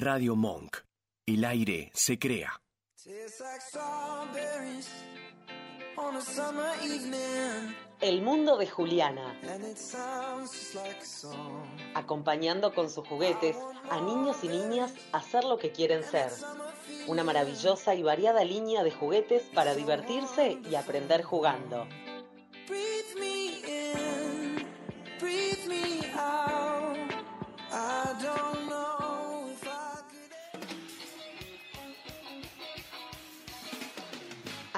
Radio Monk. El aire se crea. El mundo de Juliana. Acompañando con sus juguetes a niños y niñas a ser lo que quieren ser. Una maravillosa y variada línea de juguetes para divertirse y aprender jugando.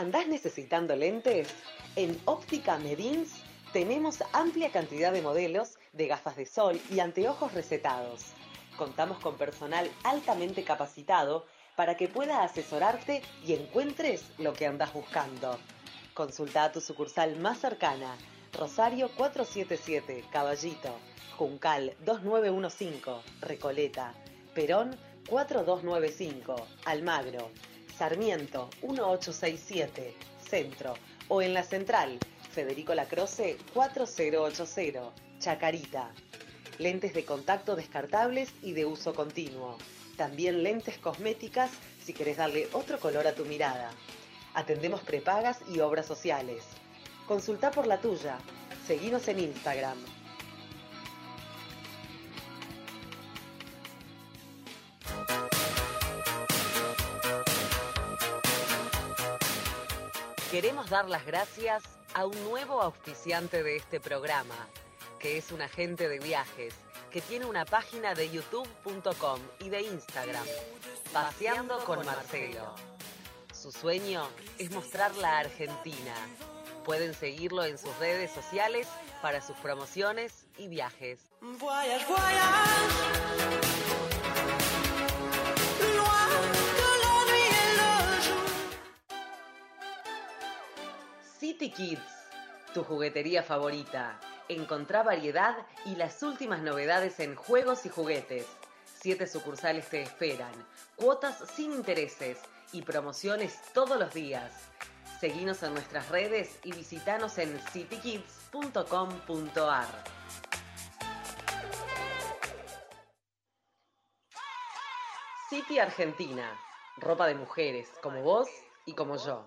¿Andás necesitando lentes? En Óptica Medins tenemos amplia cantidad de modelos de gafas de sol y anteojos recetados. Contamos con personal altamente capacitado para que pueda asesorarte y encuentres lo que andas buscando. Consulta a tu sucursal más cercana, Rosario 477, Caballito, Juncal 2915, Recoleta, Perón 4295, Almagro, Sarmiento 1867, Centro, o en la Central, Federico Lacroce 4080, Chacarita. Lentes de contacto descartables y de uso continuo. También lentes cosméticas si querés darle otro color a tu mirada. Atendemos prepagas y obras sociales. Consulta por la tuya. Seguinos en Instagram. Queremos dar las gracias a un nuevo auspiciante de este programa, que es un agente de viajes, que tiene una página de youtube.com y de Instagram, Paseando con Marcelo. Su sueño es mostrar la Argentina. Pueden seguirlo en sus redes sociales para sus promociones y viajes. Kids, tu juguetería favorita. Encontrá variedad y las últimas novedades en juegos y juguetes. Siete sucursales te esperan, cuotas sin intereses y promociones todos los días. Seguinos en nuestras redes y visitanos en citykids.com.ar. City Argentina, ropa de mujeres como vos y como yo.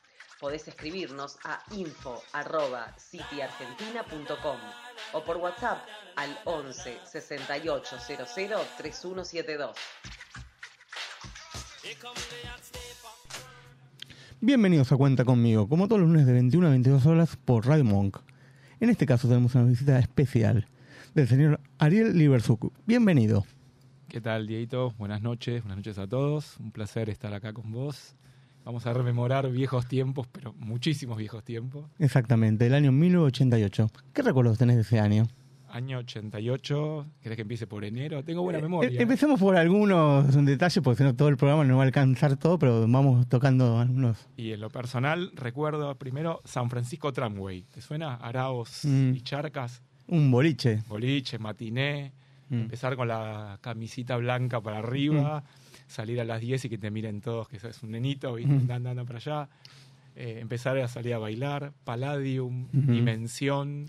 Podés escribirnos a info@cityargentina.com o por WhatsApp al 11 68 00 3172. Bienvenidos a Cuenta conmigo, como todos los lunes de 21 a 22 horas por Radio Monk. En este caso tenemos una visita especial del señor Ariel Libersuk. Bienvenido. ¿Qué tal, Dieguito? Buenas noches, buenas noches a todos. Un placer estar acá con vos. Vamos a rememorar viejos tiempos, pero muchísimos viejos tiempos. Exactamente, el año 1988. ¿Qué recuerdos tenés de ese año? Año 88, ¿querés que empiece por enero? Tengo buena Eh, memoria. empecemos por algunos detalles, porque si no todo el programa no va a alcanzar todo, pero vamos tocando algunos. Y en lo personal, recuerdo primero San Francisco Tramway. ¿Te suena? Araos Mm. y Charcas, Un boliche. boliche, matiné, Mm. empezar con la camisita blanca para arriba, salir a las 10 y que te miren todos que sos un nenito, ¿viste? Mm. andando para allá. Eh, empezar a salir a bailar, Palladium. Dimensión.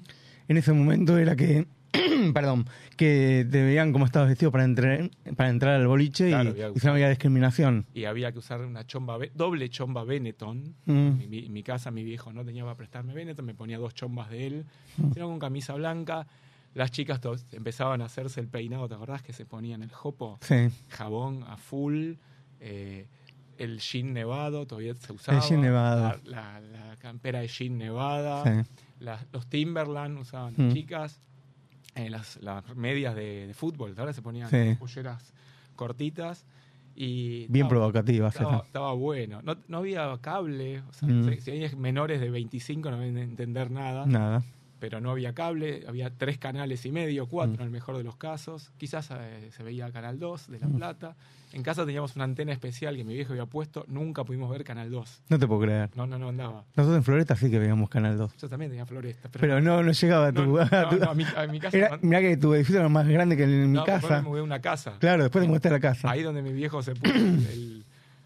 En ese momento era que, perdón, que te veían cómo estabas vestido para entrar, para entrar al boliche Claro, y, había y había discriminación. y había que usar una chomba, doble chomba Benetton. Mm. En mi, en mi casa mi viejo no tenía para prestarme Benetton, me ponía dos chombas de él, Mm. sino con camisa blanca. Las chicas empezaban a hacerse el peinado, ¿te acordás que se ponían el jopo? Sí, Jabón a full, eh, el jean nevado todavía se usaba. jean nevado. La, la- la campera de jean nevada. sí. los Timberland usaban Mm. las chicas. eh, las, las medias de, de fútbol, ahora se ponían Sí. polleras cortitas. Y Bien provocativas estaba, bueno. No, no había cable. O sea, Mm. si, si hay menores de 25 no deben entender nada. Nada. Pero no había cable, había tres canales y medio, cuatro Mm. en el mejor de los casos. Quizás eh, se veía Canal 2 de La Mm. Plata. En casa teníamos una antena especial que mi viejo había puesto, nunca pudimos ver Canal 2. No te puedo creer. No, no, no andaba. Nosotros en Floresta sí que veíamos Canal 2. Yo también tenía Floresta. Pero, Pero no, no llegaba a tu... no, a no, tu- no, a mi, a mi casa. Era, mirá que tu edificio era más grande que en mi casa. me mudé a una casa. Claro, después te mudaste a la casa. Ahí donde mi viejo se puso el-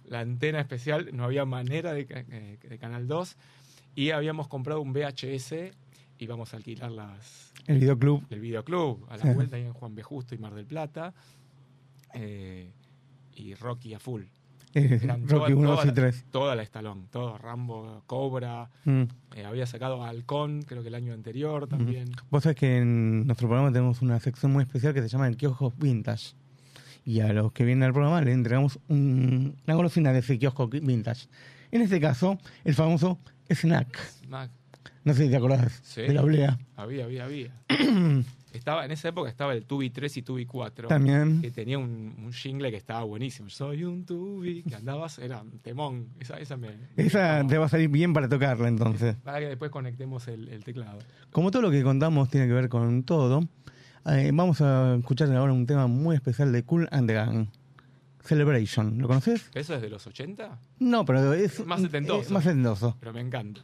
la antena especial, no había manera de, eh, de Canal 2. Y habíamos comprado un VHS y vamos a alquilar las, El videoclub. el videoclub a la Sí. vuelta ahí en Juan B. Justo y Mar del Plata. Eh, y Rocky a full. eh, Eran Rocky toda- 1, toda 2 y la- 3. Toda la Estalón, todo Rambo, Cobra. Mm. eh, había sacado Halcón, creo que el año anterior también. Vos sabés que en nuestro programa tenemos una sección muy especial que se llama el kiosco vintage. Y a los que vienen al programa le entregamos un- una golosina de ese kiosco vintage. En este caso, el famoso snack. Mac, No sé si te acordás Sí. de la oblea. había, había, había. estaba, en esa época estaba el Tubi 3 y Tubi 4. También. que tenía un, un jingle que estaba buenísimo. Soy un tubi, que andabas, era un temón. Esa, esa me. Esa me- te va a salir bien para tocarla entonces. Para que después conectemos el, el teclado. Como todo lo que contamos tiene que ver con todo, eh, vamos a escuchar ahora un tema muy especial de Cool and the Gang. Celebration. ¿Lo conoces? ¿Eso es de los 80? No, pero es Más setentoso. eh, más setentoso. Pero me encanta.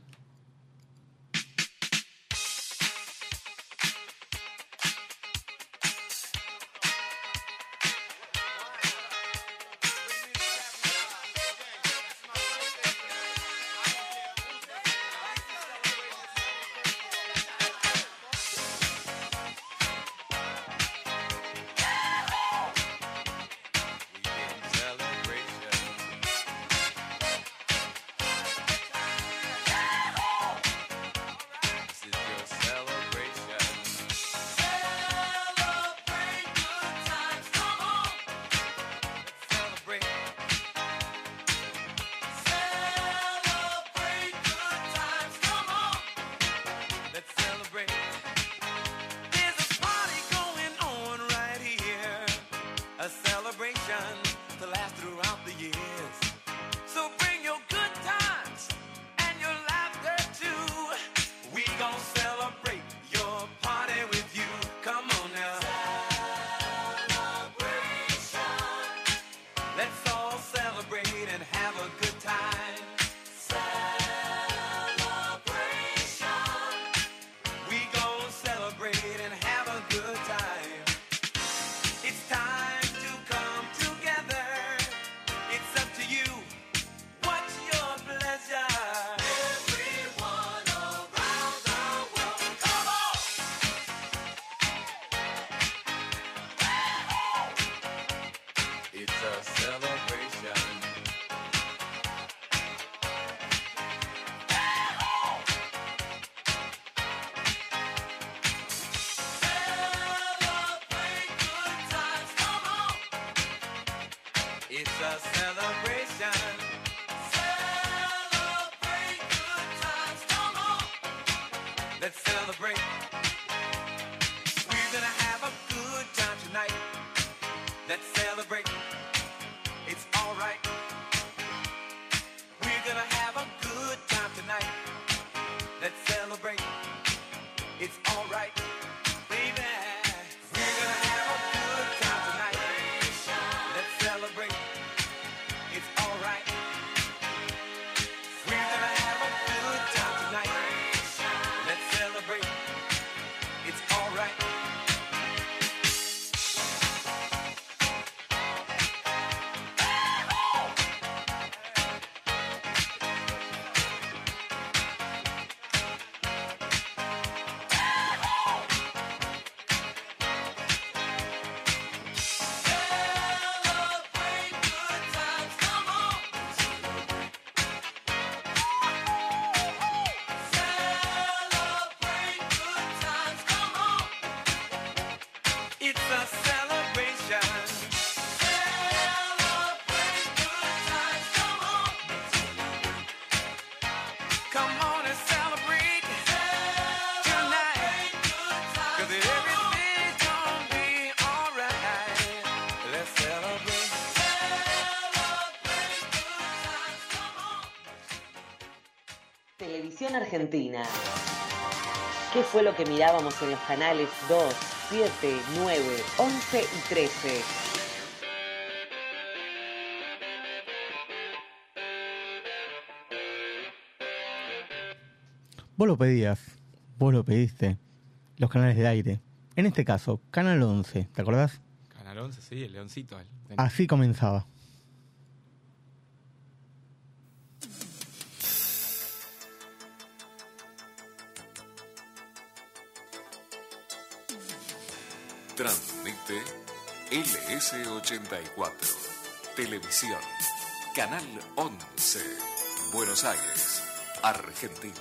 celebrate. Televisión Argentina. ¿Qué fue lo que mirábamos en los canales 2, 7, 9, 11 y 13? Vos lo pedías, vos lo pediste, los canales de aire. En este caso, Canal 11, ¿te acordás? Canal 11, sí, el leoncito. el- Así comenzaba. LS84. Televisión. Canal 11. Buenos Aires, Argentina.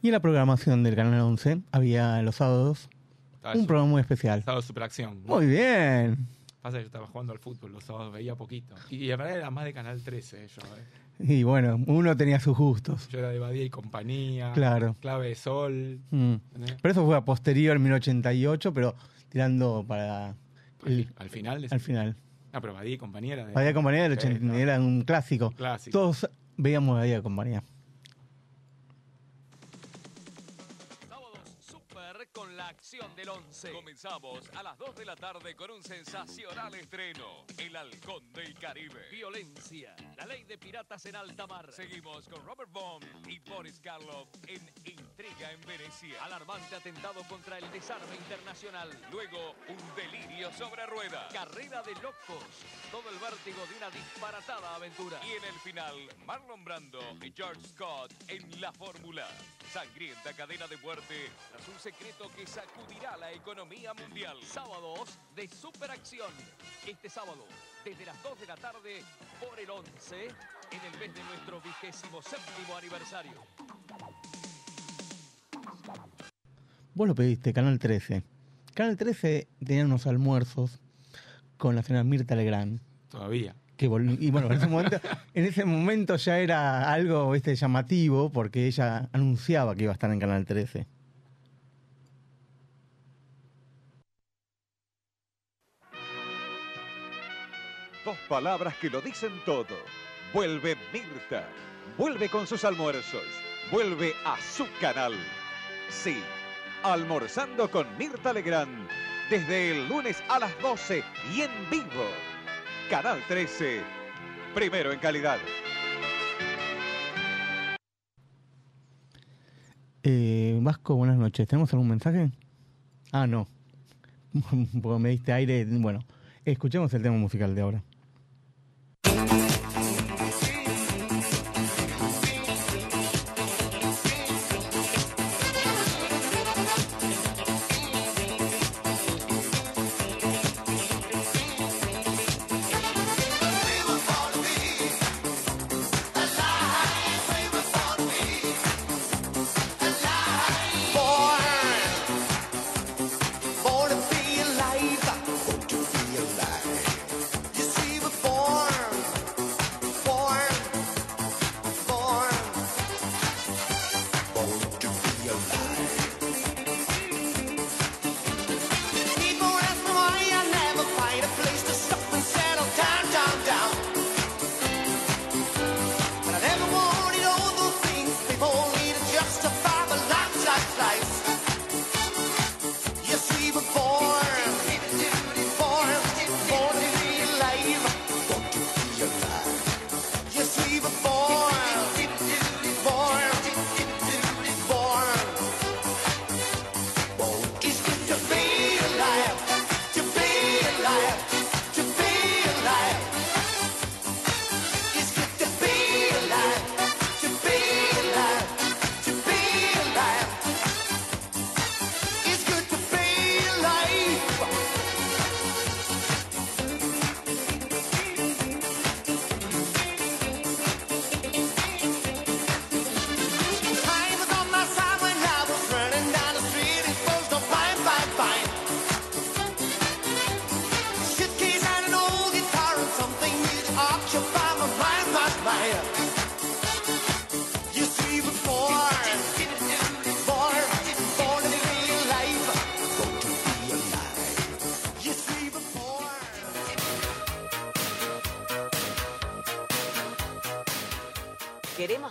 Y en la programación del Canal 11 había los sábados Estaba un su- programa muy especial. Estaba superacción. Muy bien. Pasa que yo estaba jugando al fútbol los sábados, veía poquito. Y, en verdad era más de Canal 13 yo. eh. Y bueno, uno tenía sus gustos. Yo era de Badía y compañía. Claro. Clave de Sol. Mm. Pero eso fue a posterior, 1088, pero tirando para Al, el- fi- al final. al final. Ah, pero Badía y compañía era de. Bahía Compañía del Sí, 80, no. era un clásico. Clásico. Todos veíamos Bahía Compañía. Del 11. Comenzamos a las 2 de la tarde con un sensacional estreno. El Halcón del Caribe. Violencia. La ley de piratas en alta mar. Seguimos con Robert Bond y Boris Karloff en Intriga en Venecia. Alarmante atentado contra el desarme internacional. Luego, un delirio sobre rueda. Carrera de locos. Todo el vértigo de una disparatada aventura. Y en el final, Marlon Brando y George Scott en la fórmula. Sangrienta cadena de muerte tras un secreto que sacudirá la economía mundial. Sábados de superacción. Este sábado, desde las 2 de la tarde, por el 11, en el mes de nuestro vigésimo séptimo aniversario. Vos lo pediste, Canal 13. Canal 13 tenía unos almuerzos con la señora Mirta Legrand. Todavía. Y bueno, en ese, momento, en ese momento ya era algo este, llamativo porque ella anunciaba que iba a estar en Canal 13. Dos palabras que lo dicen todo. Vuelve Mirta. Vuelve con sus almuerzos. Vuelve a su canal. Sí, almorzando con Mirta Legrand. Desde el lunes a las 12 y en vivo. Canal 13. Primero en calidad. Eh, Vasco, buenas noches. ¿Tenemos algún mensaje? Ah, no. Porque me diste aire. Bueno, escuchemos el tema musical de ahora.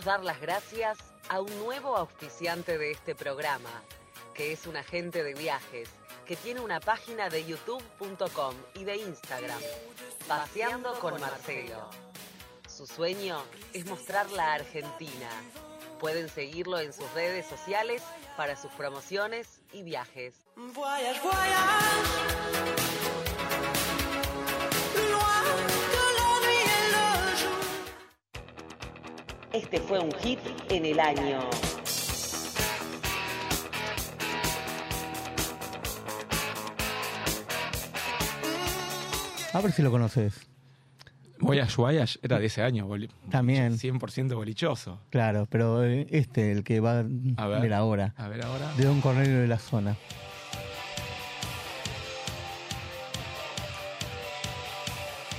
Dar las gracias a un nuevo auspiciante de este programa, que es un agente de viajes, que tiene una página de youtube.com y de Instagram, Paseando con Marcelo. Su sueño es mostrar la Argentina. Pueden seguirlo en sus redes sociales para sus promociones y viajes. Este fue un hit en el año. A ver si lo conoces. Voyage Voyage era de ese año, boli- También. 100% bolichoso. Claro, pero eh, este, el que va A a ver. ver ahora. A ver ahora. De Don Cornelio de la Zona.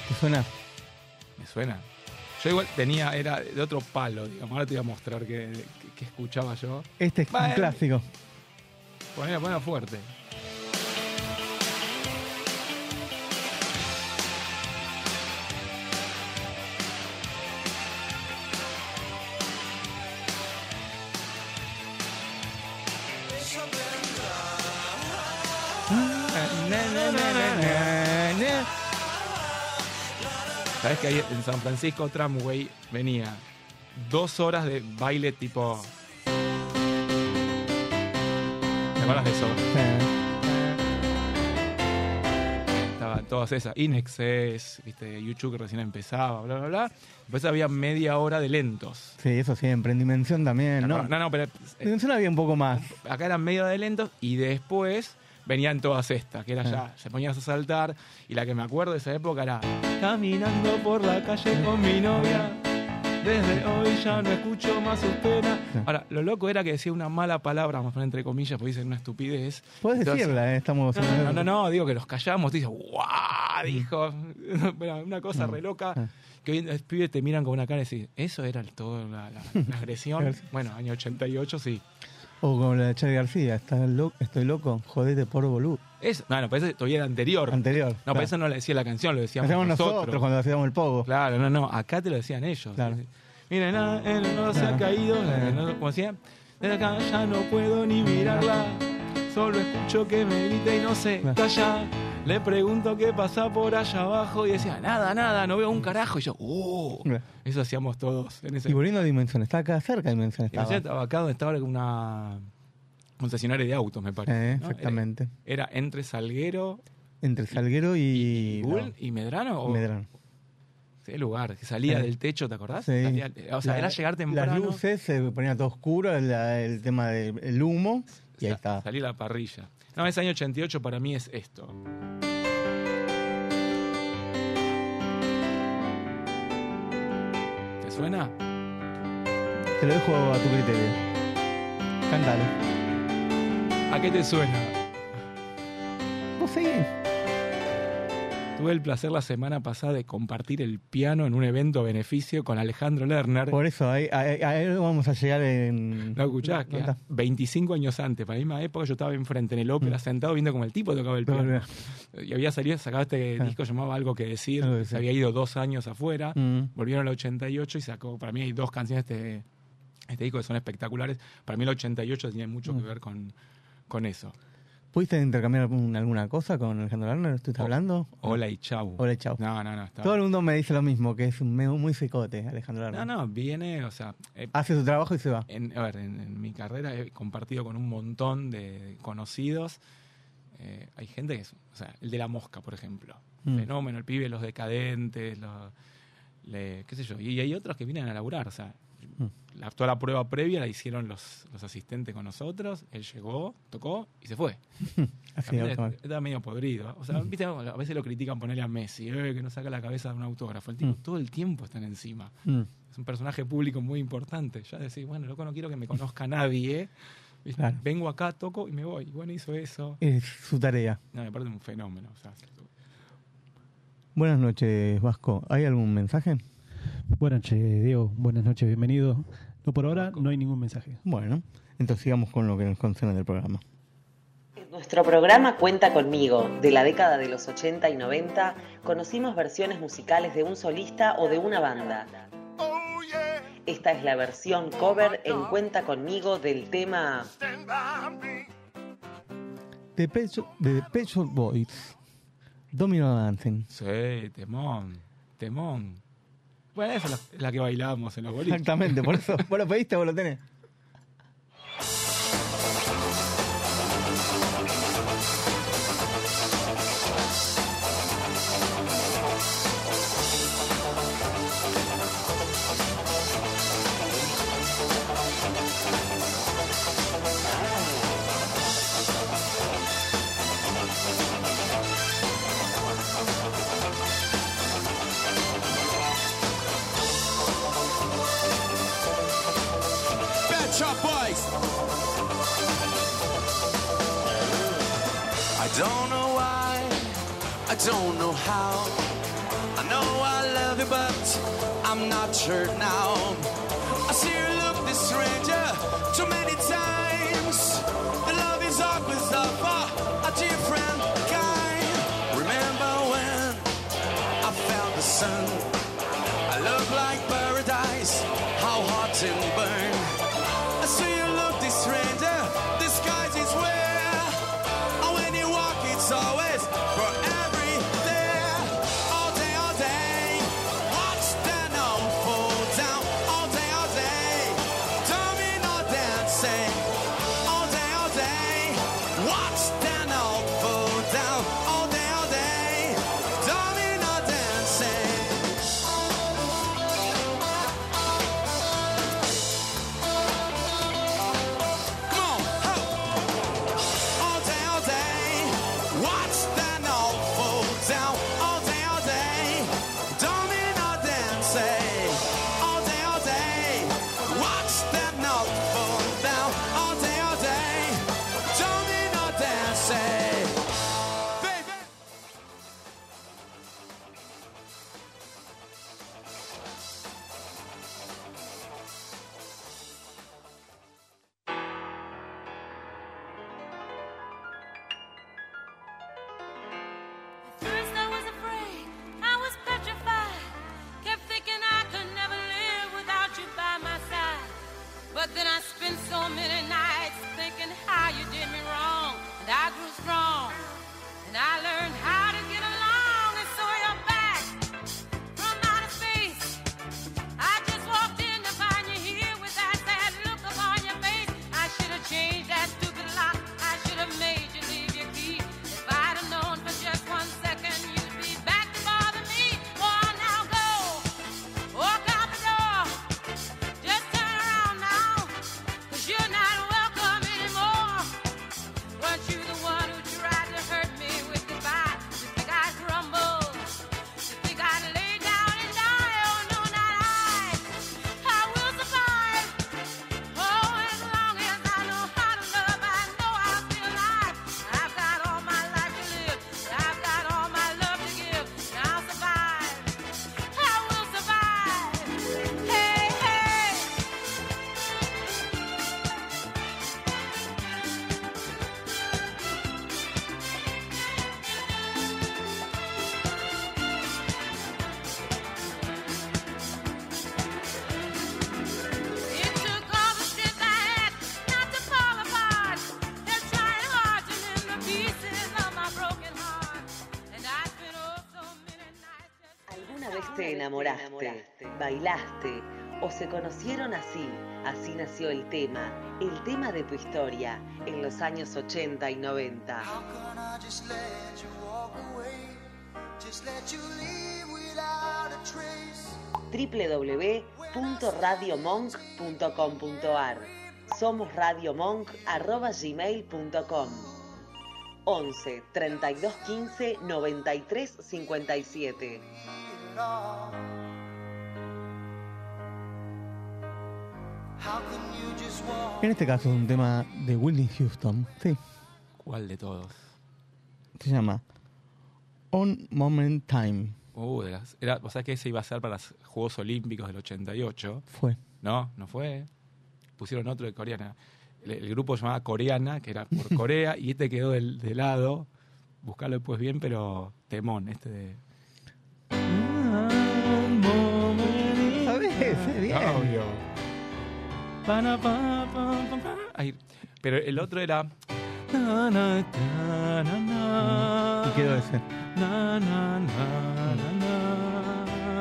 ¿Te suena? Me suena. Yo igual tenía, era de otro palo, digamos. Ahora te voy a mostrar que, que- que escuchaba yo. Este es un clásico. Ponela, ponela fuerte. ¿Sabes que ahí en San Francisco Tramway venía dos horas de baile tipo. ¿Te acuerdas de eso? Estaban todas esas. Inexes, viste, YouTube que recién empezaba, bla, bla, bla. Después había media hora de lentos. Sí, eso siempre. En Dimensión también, ¿no? No, no, pero eh, Dimensión había un poco más. acá eran media hora de lentos y después venían todas estas, que era Ah. ya, se ponías a saltar. Y la que me acuerdo de esa época era Caminando por la calle con mi novia. Desde hoy ya no escucho más sus penas. Ahora, lo loco era que decía una mala palabra, entre comillas, porque dicen una estupidez. Puedes Entonces- decirla, eh, estamos... No, no, no, no, digo que los callamos, dice, ¡guau! Dijo, una cosa re loca, Ah. que hoy los pibes te miran con una cara y decís, ¿eso era el- todo la, la- la agresión? Bueno, año 88 sí. O como la de Charlie García, ¿Estás lo- estoy loco, jodete por boludo. Es, bueno, pero ese todavía era anterior. Anterior. no, claro. pero eso no le decía la canción, lo Lo decíamos nosotros. nosotros, cuando hacíamos el pogo. Claro, no, no, acá te lo decían ellos. Claro. Miren, ah, él no se ha Ah. caído, eh, no, como decía, desde acá ya no puedo ni mirarla, solo escucho que me grita y no se calla. Le pregunto qué pasa por allá abajo y decía, nada, nada, no veo un carajo. Y yo, ¡uh! Ah. Eso hacíamos todos en ese Y volviendo a Dimensión, está acá cerca de Dimensión. no Estaba. estaba acá donde estaba una concesionario de autos, me parece. Eh, ¿no? exactamente. Era, era entre Salguero Entre Salguero y... y, Bull y Medrano. o- Medrano. Ese lugar que salía Sí. del techo, ¿te acordás? Sí. Salía- o sea, La- era llegar temprano. Las luces se ponía todo oscuro, la- el tema del humo, y ahí sa- está. Salir a la parrilla. No, ese año 88 para mí es esto. ¿Te suena? Te lo dejo a tu criterio. Cántalo. ¿A qué te suena? No sé. Tuve el placer la semana pasada de compartir el piano en un evento a beneficio con Alejandro Lerner. Por eso, ahí, ahí- ahí vamos a llegar en... ¿No escuchás? Que está. 25 años antes, para la misma época, yo estaba enfrente en el ópera Mm. sentado viendo como el tipo tocaba el No, piano. no. Y había salido, sacaba este Ah. disco llamado Algo que decir. Algo que se había ido dos años afuera. Mm. Volvieron al 88 y sacó, para mí hay dos canciones de este, disco que son espectaculares. Para mí el 88 tiene mucho que Mm. ver con, con eso. ¿Pudiste intercambiar algún- alguna cosa con Alejandro Lerner? ¿Estuviste Oh, hablando? Hola y chau. Hola y chau. No, no, no. está- Todo el mundo me dice lo mismo, que es un muy secote, Alejandro Lerner. No, no, viene, o sea, eh, Hace su trabajo y se va. en, a ver, en, en mi carrera he compartido con un montón de conocidos. Eh, hay gente que es, o sea, el de la mosca, por ejemplo. Mm. Fenómeno, el pibe, los decadentes, los, le- qué sé yo. Y hay otros que vienen a laburar, o sea. La, toda la prueba previa la hicieron los, los asistentes con nosotros, él llegó, tocó y se fue. Así. Estaba medio podrido. O sea, viste, a veces lo critican ponerle a Messi, eh, que no saca la cabeza de un autógrafo. El tipo Mm. todo el tiempo están encima. Mm. Es un personaje público muy importante. Ya decís, bueno, loco, no quiero que me conozca nadie. Claro. Vengo acá, toco y me voy. Y bueno, hizo eso. Es su tarea. No, me parece un fenómeno. o sea, Buenas noches, Vasco. ¿Hay algún mensaje? Buenas noches, Diego. Buenas noches, bienvenido. No, por ahora no hay ningún mensaje. Bueno, entonces sigamos con lo que nos concierne del programa. Nuestro programa Cuenta conmigo. De la década de los 80 y 90 conocimos versiones musicales de un solista o de una banda. Esta es la versión cover en Cuenta conmigo del tema de Pecho, de Pecho Boys. Domino Dancing. Sí, temón, temón. Bueno, esa es la, que bailábamos en los boliches. Exactamente, por eso. ¿Vos lo pediste o vos lo tenés? don't know how. I know I love you, but I'm not sure now. I see you look this stranger too many times. The love is always up for a different kind. Remember when I felt the sun? bailaste o se conocieron así. Así nació el tema, el tema de tu historia en los años 80 y 90. www.radiomonk.com.ar Somos radiomonk.gmail.com 11 32 15 93 57 En este caso es un tema de Whitney Houston, sí. ¿Cuál de todos? Se llama On Moment Time. Uh, era, o sea que ese iba a ser para los Juegos Olímpicos del 88. Fue. No, no fue. Pusieron otro de coreana. El, grupo llamaba Coreana, que era por Corea, y este quedó de, lado. Buscarlo después bien, pero temón, este de. Ah, ¿Sabes? Bien. Obvio.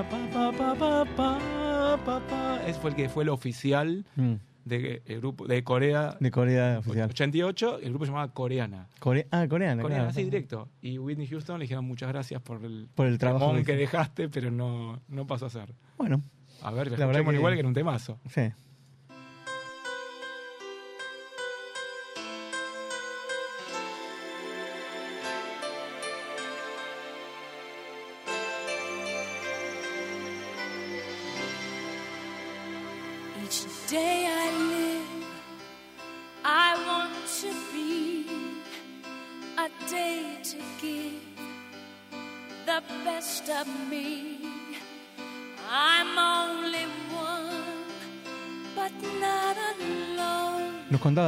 Pa, pa, pa, pa, pa, pa, pa. Ese fue el que fue el oficial Mm. de, el grupo, de Corea. De Corea oficial. 88, el grupo se llamaba Coreana. Core- ah, coreana, Coreana, claro. así directo. Y Whitney Houston le dijeron muchas gracias por el, Por el trabajo que que dejaste, pero no, no pasó a ser. Bueno, A ver, La verdad escuchemos que- igual que era un temazo. sí.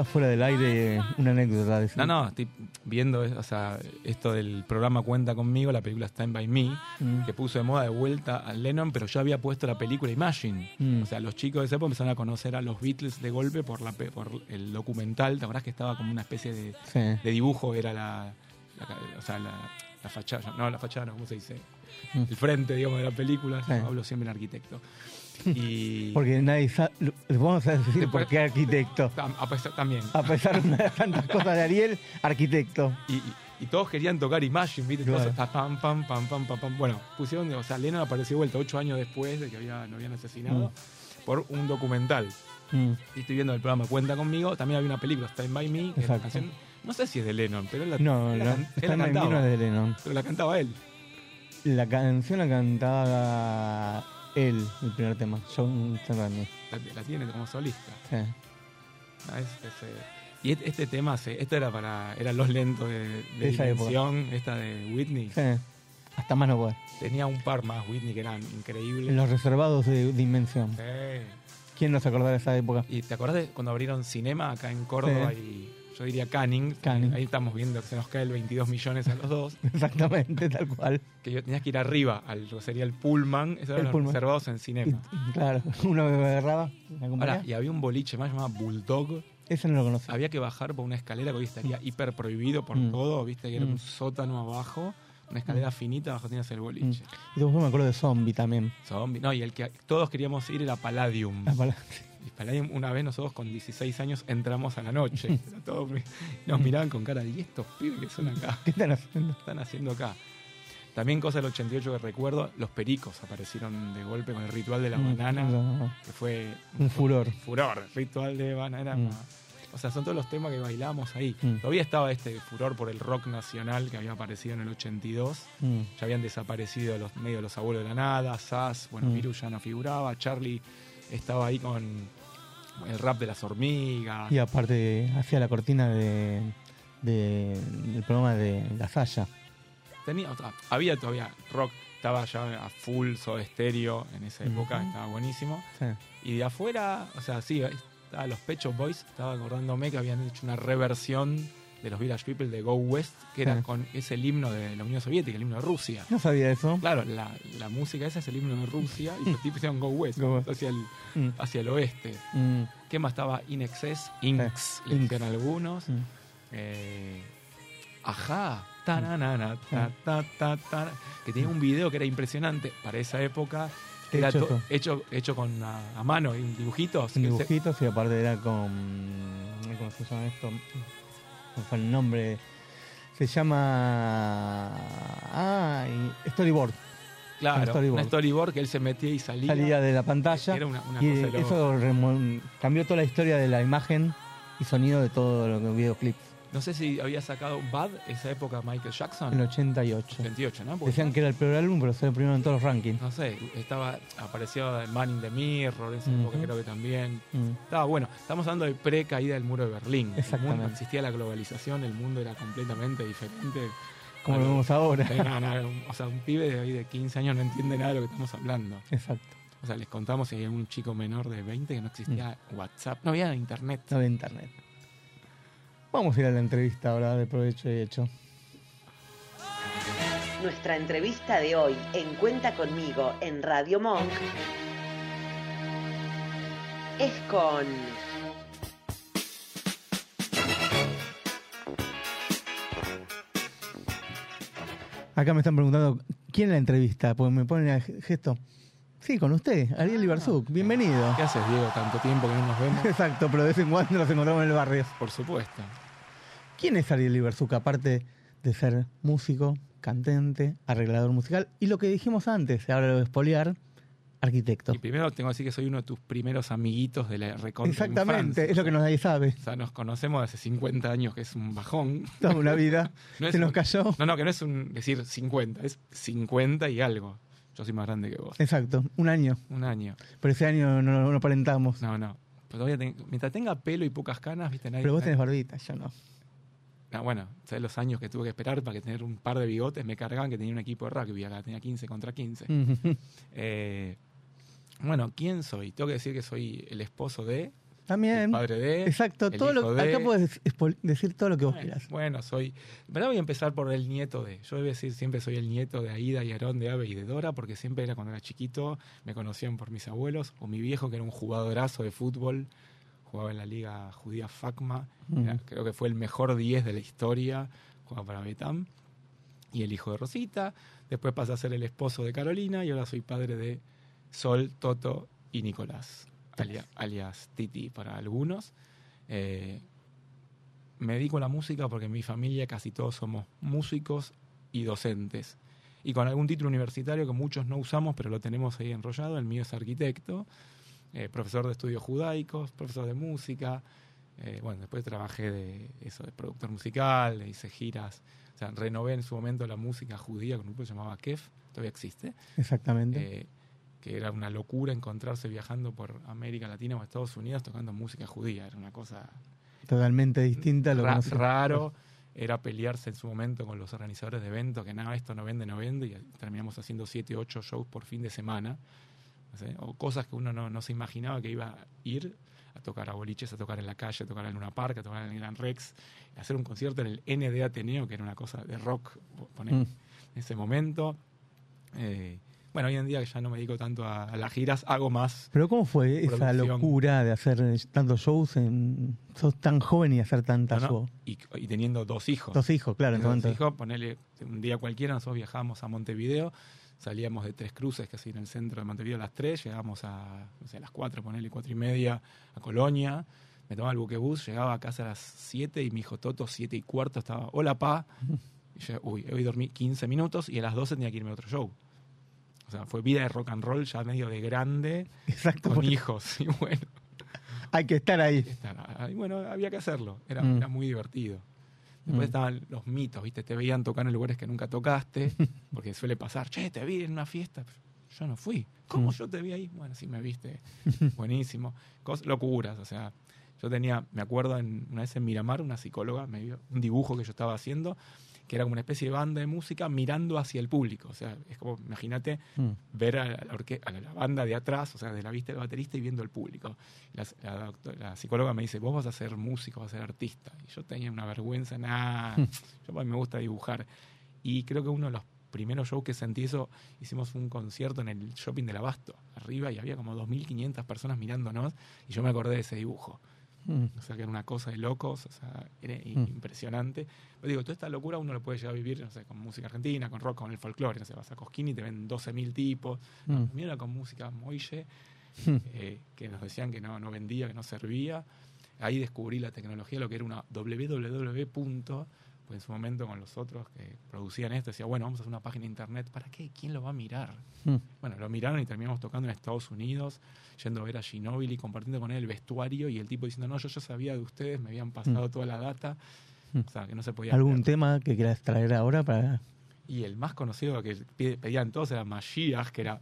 Nos contaba fuera del aire una anécdota de ese- No, no, estoy viendo o sea, esto del programa Cuenta conmigo, la película Stand By Me, Mm. que puso de moda de vuelta a Lennon, pero yo había puesto la película Imagine. Mm. O sea, los chicos de esa época empezaron a conocer a los Beatles de golpe por, la, por el documental. ¿Te acordás que estaba como una especie de, Sí. de dibujo? Era la, la o sea, la, la fachada, no, la fachada, no, ¿cómo se dice? Mm. El frente, digamos, de la película. Sí. Hablo siempre en arquitecto. Y... Porque nadie sabe. Vamos a decir Después- por qué arquitecto. Tam- a pesar- también. A pesar de tantas cosas de Ariel, arquitecto. Y, y- y todos querían tocar Imagine, ¿viste? Claro. Todos, pam, pam, pam, pam, pam, pam. Bueno, pusieron, o sea, Lennon apareció vuelta ocho años después de que había, lo habían asesinado por un documental. Mm. Y estoy viendo el programa Cuenta conmigo. También había una película, Stand By Me, que canción, no sé si es de Lennon, pero él la, No, él la él cantaba. no es de Lennon. Pero la cantaba él. La canción la cantaba él, el primer tema. John. La, la tiene como solista. Sí. Ah, es- es, eh, y este, este tema, se, esto era para era los lentos de, esa época. Dimensión, esta de Whitney. Sí. Hasta más no puede. Tenía un par más Whitney que eran increíbles. Los reservados de Dimensión. Sí. ¿Quién no se acuerda de esa época? ¿Y te acordás de cuando abrieron cinema acá en Córdoba y yo diría Canning? Canning. Ahí estamos viendo que se nos cae el 22 millones a los dos. Exactamente, tal cual. Que yo tenías que ir arriba al sería el Pullman. Esos eran los Pullman. reservados en cinema. Claro, uno me agarraba. Ahora, y había un boliche más llamado Bulldog. Ese no lo conocía. Había que bajar por una escalera que hoy estaría hiper prohibido por Mm. todo. Viste que era Mm. un sótano abajo. Una escalera finita, abajo tenías el boliche. Y después me acuerdo de Zombie también. Zombie. No, y el que todos queríamos ir era Palladium. La pala- Y Palladium, una vez nosotros con 16 años entramos a la noche. Nos miraban con cara de, ¿y estos pibes que son acá? ¿Qué están haciendo? están haciendo acá? También cosa del 88 que recuerdo, los pericos aparecieron de golpe con el ritual de la Mm, banana, no. que fue Un furor. furor, ritual de banana. Mm. O sea, son todos los temas que bailamos ahí. Mm. Todavía estaba este furor por el rock nacional que había aparecido en el 82. Mm. Ya habían desaparecido los medio de los abuelos de la nada, Sass, bueno. Virus ya no figuraba, Charlie estaba ahí con el rap de las hormigas. Y aparte hacía la cortina de, de- del programa de La Saya. Tenía, o sea, había todavía rock, estaba ya a full Soda Stereo en esa época, estaba buenísimo. Sí. Y de afuera, o sea, sí, estaba los Pecho Boys, estaba acordándome que habían hecho una reversión de los Village People de Go West, que era Sí. con es el himno de la Unión Soviética, el himno de Rusia. No sabía eso. Claro, la, la música esa es el himno de Rusia y los tipos hicieron Go West, Go West. hacia el, Mm. hacia el oeste. Mm. ¿Qué más estaba? In Excess, Inks, le Inks. algunos. Mm. Eh, ajá, tananana, ta, ta, ta, ta, que tenía un video que era impresionante para esa época. Era Hecho to- hecho, hecho con a, a mano, en dibujitos. En que se- dibujitos y aparte era con. ¿Cómo se llama esto? ¿Cómo fue el nombre? Se llama. Ah, Storyboard. claro, un storyboard. una storyboard que él se metía y salía. Salía de la pantalla. Era una, una y cosa de loco. eso cambió toda la historia de la imagen y sonido de todos los videoclips. No sé si había sacado Bad esa época Michael Jackson. En el 88. 88, ¿no? Porque- Decían que era el peor álbum, pero salió primero en todos los rankings. no sé, estaba, apareció Man in the Mirror, esa época Ujú. creo que también. Mm. Estaba bueno. Estamos hablando de pre-caída del muro de Berlín. El Exactamente. mundo- existía la globalización, el mundo era completamente diferente. Como lo vemos ahora. No, no, o sea, un pibe de, ahí de 15 años no entiende nada de lo que estamos hablando. Exacto. O sea, les contamos si hay un chico menor de 20 que no existía Mm. WhatsApp, no había internet. No de internet. Vamos a ir a la entrevista ahora de provecho y hecho. Nuestra entrevista de hoy en Cuenta conmigo en Radio Monk es con... Acá me están preguntando quién la entrevista, porque me ponen el gesto. Sí, con usted, Ariel Ibarzuk. Bienvenido. ¿Qué haces, Diego? Tanto tiempo que no nos vemos. Exacto, pero de vez en cuando nos encontramos en el barrio. Por supuesto. ¿Quién es Ariel Ibarzuk? Aparte de ser músico, cantante, arreglador musical y lo que dijimos antes, ahora lo voy a espoliar, arquitecto. Y primero tengo que decir que soy uno de tus primeros amiguitos de la recontra Exactamente, es lo que nadie sabe. O sea, nos conocemos hace 50 años, que es un bajón. Toda una vida No se nos un- cayó. No, no, que no es un decir 50, es 50 y algo. Yo soy más grande que vos. Exacto, un año. Un año. Pero ese año no, no aparentamos. No, no. Pero todavía ten- mientras tenga pelo y pocas canas, viste, nadie. Pero vos tenés barbita, yo no. No, bueno, ¿sabes los años que tuve que esperar para que tener un par de bigotes? Me cargaban que tenía un equipo de rugby acá, tenía 15 contra 15. Ujú. Eh, bueno, ¿quién soy? Tengo que decir que soy el esposo de, También. el padre de. Exacto, el todo lo, de- acá puedes decir todo lo que vos Bueno, quieras. Bueno, soy. Pero voy a empezar por el nieto de. Yo debo decir, siempre soy el nieto de Aida y Aarón, de Ave y de Dora, porque siempre era cuando era chiquito, me conocían por mis abuelos, o mi viejo, que era un jugadorazo de fútbol, jugaba en la liga judía FACMA, era- creo que fue el mejor 10 de la historia, jugaba para Betam, y el hijo de Rosita. Después pasé a ser el esposo de Carolina, y ahora soy padre de Sol, Toto y Nicolás, alia- alias Titi para algunos. Eh, me dedico a la música porque en mi familia casi todos somos músicos y docentes. Y con algún título universitario que muchos no usamos, pero lo tenemos ahí enrollado. El mío es arquitecto, eh, profesor de estudios judaicos, profesor de música. Eh, bueno, después trabajé de eso, de productor musical, hice giras. O sea, renové en su momento la música judía con un grupo que se llamaba Kef, todavía existe. Exactamente. Eh, que era una locura encontrarse viajando por América Latina o Estados Unidos tocando música judía. Era una cosa Totalmente distinta a lo que ra- nosotros- raro. Era pelearse en su momento con los organizadores de eventos, que nada, esto no vende, no vende, y terminamos haciendo 7, 8 shows por fin de semana. O cosas que uno no, no se imaginaba que iba a ir a tocar a boliches, a tocar en la calle, a tocar en Luna Park, a tocar en el Gran Rex, a hacer un concierto en el ND Ateneo, que era una cosa de rock poner, Mm. en ese momento. Eh, bueno, hoy en día que ya no me dedico tanto a, a las giras, hago más Pero ¿cómo fue esa locura de hacer tantos shows? En... Sos tan joven y hacer tantas ¿no? shows. Y, y teniendo dos hijos. Dos hijos, claro. Entonces- dos hijos, ponele un día cualquiera, nosotros viajábamos a Montevideo, salíamos de Tres Cruces, que es en el centro de Montevideo, a las 3, llegábamos a, no sé, a las 4, ponele 4 y media, a Colonia, me tomaba el buquebús, llegaba a casa a las 7 y mi hijo Toto, 7 y cuarto, estaba, hola pa, y yo, uy, hoy dormí 15 minutos y a las 12 tenía que irme a otro show. O sea, fue vida de rock and roll ya medio de grande, Exacto. con hijos, y bueno. Hay que estar ahí. estar ahí. bueno, había que hacerlo, era, Mm. era muy divertido. Después Mm. estaban los mitos, ¿viste? Te veían tocar en lugares que nunca tocaste, porque suele pasar, che, te vi en una fiesta. Yo no fui. ¿Cómo Mm. yo te vi ahí? Bueno, sí me viste. Buenísimo. Cos- locuras, o sea. Yo tenía, me acuerdo en, una vez en Miramar, una psicóloga me dio un dibujo que yo estaba haciendo, que era como una especie de banda de música mirando hacia el público. O sea, es como, imagínate, Mm. ver a la, a la banda de atrás, o sea, de la vista del baterista y viendo el público. La, la la psicóloga me dice, vos vas a ser músico, vas a ser artista. Y yo tenía una vergüenza, nada, yo pues, me gusta dibujar. Y creo que uno de los primeros shows que sentí eso, hicimos un concierto en el shopping del Abasto, arriba, y había como 2.500 personas mirándonos, y yo me acordé de ese dibujo. Mm. O sea, que era una cosa de locos, o sea, era Mm. impresionante. Pero digo, toda esta locura uno lo puede llegar a vivir, no sé, con música argentina, con rock, con el folclore. No sé, vas a Cosquín y te ven 12.000 tipos. Mm. Mira con música Moille, eh, que nos decían que no, no vendía, que no servía. Ahí descubrí la tecnología, lo que era una www. Pues en su momento con los otros que producían esto, decía, bueno, vamos a hacer una página de internet. ¿Para qué? ¿Quién lo va a mirar? Mm. Bueno, lo miraron y terminamos tocando en Estados Unidos, yendo a ver a Ginóbili, compartiendo con él el vestuario y el tipo diciendo, no, yo ya sabía de ustedes, me habían pasado toda la data. Mm. O sea, que no se podía ¿Algún tema que quieras traer ahora para.? Y el más conocido que pedían todos era Mashiach, que era...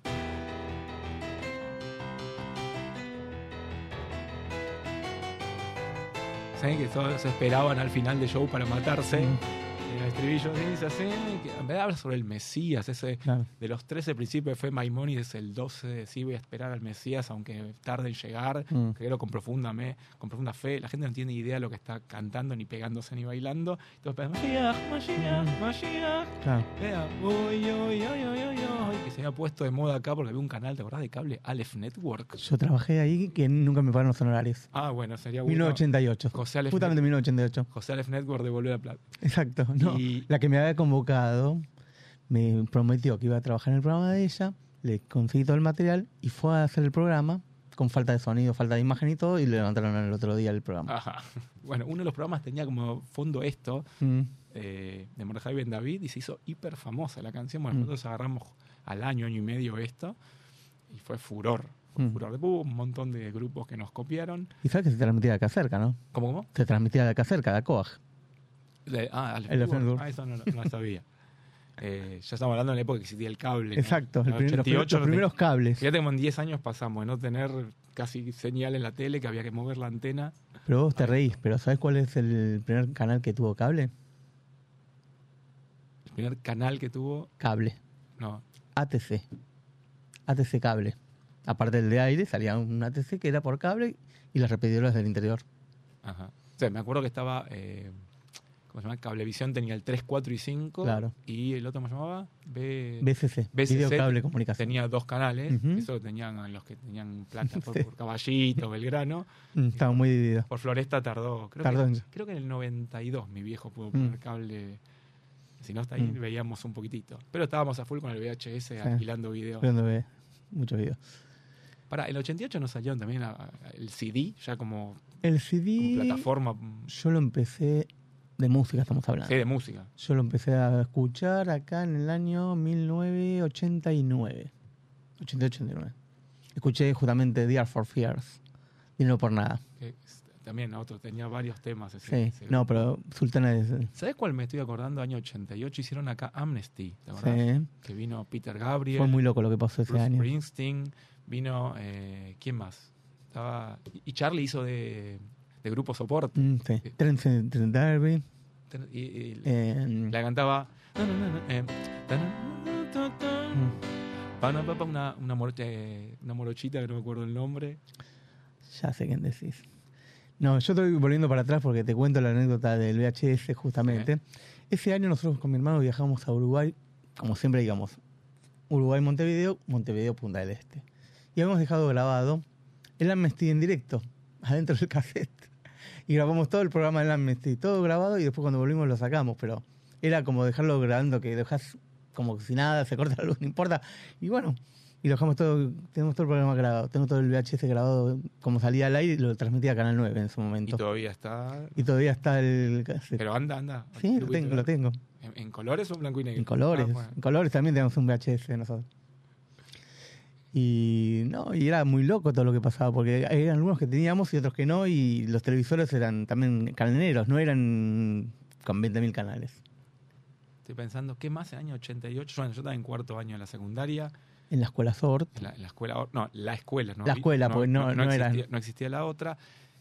¿Saben que todos esperaban al final del show para matarse? Mm. Estribillo dice así, que en vez de hablar sobre el Mesías, ese Claro. de los 13 principios de fe Maimónides, el 12 sí voy a esperar al Mesías, aunque tarde en llegar, Mm. creo con profunda, me- con profunda fe. La gente no tiene idea de lo que está cantando, ni pegándose, ni bailando. Entonces, Mashiach, Mashiach, Mashiach. Claro. Vea, uy, uy, uy, uy, uy, uy, que se había puesto de moda acá porque había un canal, ¿te acordás de cable? Aleph Network. Yo trabajé ahí que nunca me pagaron los honorarios. Ah, bueno, sería bueno. 1988. José Aleph, Justamente 1988. José Aleph Network devolvió la plata. Exacto. No, Y- La que me había convocado me prometió que iba a trabajar en el programa de ella, le conseguí todo el material y fue a hacer el programa con falta de sonido, falta de imagen y todo, y le levantaron el otro día el programa. Ajá. Bueno, uno de los programas tenía como fondo esto, Mm. eh, de Mordejai Ben David, y se hizo hiper famosa la canción. Bueno, Mm. nosotros agarramos al año, año y medio esto, y fue furor. Fue Mm. furor. Después hubo un montón de grupos que nos copiaron. Y sabes que se transmitía de acá cerca, ¿no? ¿Cómo, cómo? Se transmitía de acá cerca, de Coag. De- ah. Ah, eso no, no lo sabía. Eh, ya estamos hablando de la época que existía el cable. ¿no? Exacto, En el primer- los, 88 los no te- primeros cables. Fíjate como en 10 años pasamos de no tener casi señal en la tele, que había que mover la antena. Pero vos te reís, pero ¿sabes cuál es el primer canal que tuvo cable? El primer canal que tuvo, Cable. no, ATC. ATC cable. Aparte del de aire, salía un ATC que era por cable y las repetidoras del interior. Ajá. O sea, me acuerdo que estaba, eh, ¿cómo se llama? Cablevisión tenía el 3, 4 y 5. Claro. Y el otro, ¿cómo se llamaba? B... BCC. BCC Video Cable Comunicación. Tenía dos canales. Ujú. Eso tenían los que tenían plata por, Sí. por Caballito, Belgrano. Mm, Estaba muy dividido. Por Floresta tardó. Creo, Tardó que, en- creo que en el 92 mi viejo pudo poner Mm. cable. Si no está ahí, Mm. veíamos un poquitito. Pero estábamos a full con el VHS alquilando videos. Muchos videos. Para, el 88 nos salieron también el CD, ya como, El como CD, plataforma mm, yo lo empecé de música, estamos hablando. sí, de música. Yo lo empecé a escuchar acá en el año 1989. 88-89. Escuché justamente Dear for Fears. Y no por nada. también otro, tenía varios temas. ese- Sí, ese no, pero Sultana es. ¿Sabes cuál me estoy acordando? Año 88 hicieron acá Amnesty, ¿te acordás? Sí. Que vino Peter Gabriel, Fue muy loco lo que pasó ese Bruce año. Springsteen, vino, eh, ¿quién más? Estaba, y Charlie hizo de, de grupo soporte. Mm, sí. Trent Derby. Y, y eh, la cantaba... eh, Pana, papa, una, una, mor- eh, una morochita que no me acuerdo el nombre. ya sé quién decís. No, yo estoy volviendo para atrás porque te cuento la anécdota del VHS justamente. Ese año nosotros con mi hermano viajamos a Uruguay, como siempre digamos, Uruguay, Montevideo, Montevideo, Punta del Este. Y habíamos dejado grabado el Amnesty en directo, adentro del cassette. Y grabamos todo el programa del Amnesty, todo grabado y después cuando volvimos lo sacamos, pero era como dejarlo grabando, que dejas como si nada, se corta la luz, no importa. Y bueno, y dejamos todo, tenemos todo el programa grabado, tengo todo el VHS grabado como salía al aire y lo transmitía a Canal 9 en su Y momento. todavía está... Y todavía está el. Pero anda, anda. sí, lo tengo, lo tengo. ¿En, colores o en blanco y negro? En colores. Ah, bueno. En colores también tenemos un VHS nosotros. Y no, y era muy loco todo lo que pasaba, porque eran algunos que teníamos y otros que no, y los televisores eran también caneneros, no eran con 20.000 canales. Estoy pensando, ¿qué más en año 88? Bueno, yo estaba en cuarto año de la secundaria, En la escuela SORT, en la, en la escuela, no, la escuela, ¿no? La escuela, porque no- no existía, eran- no existía la otra.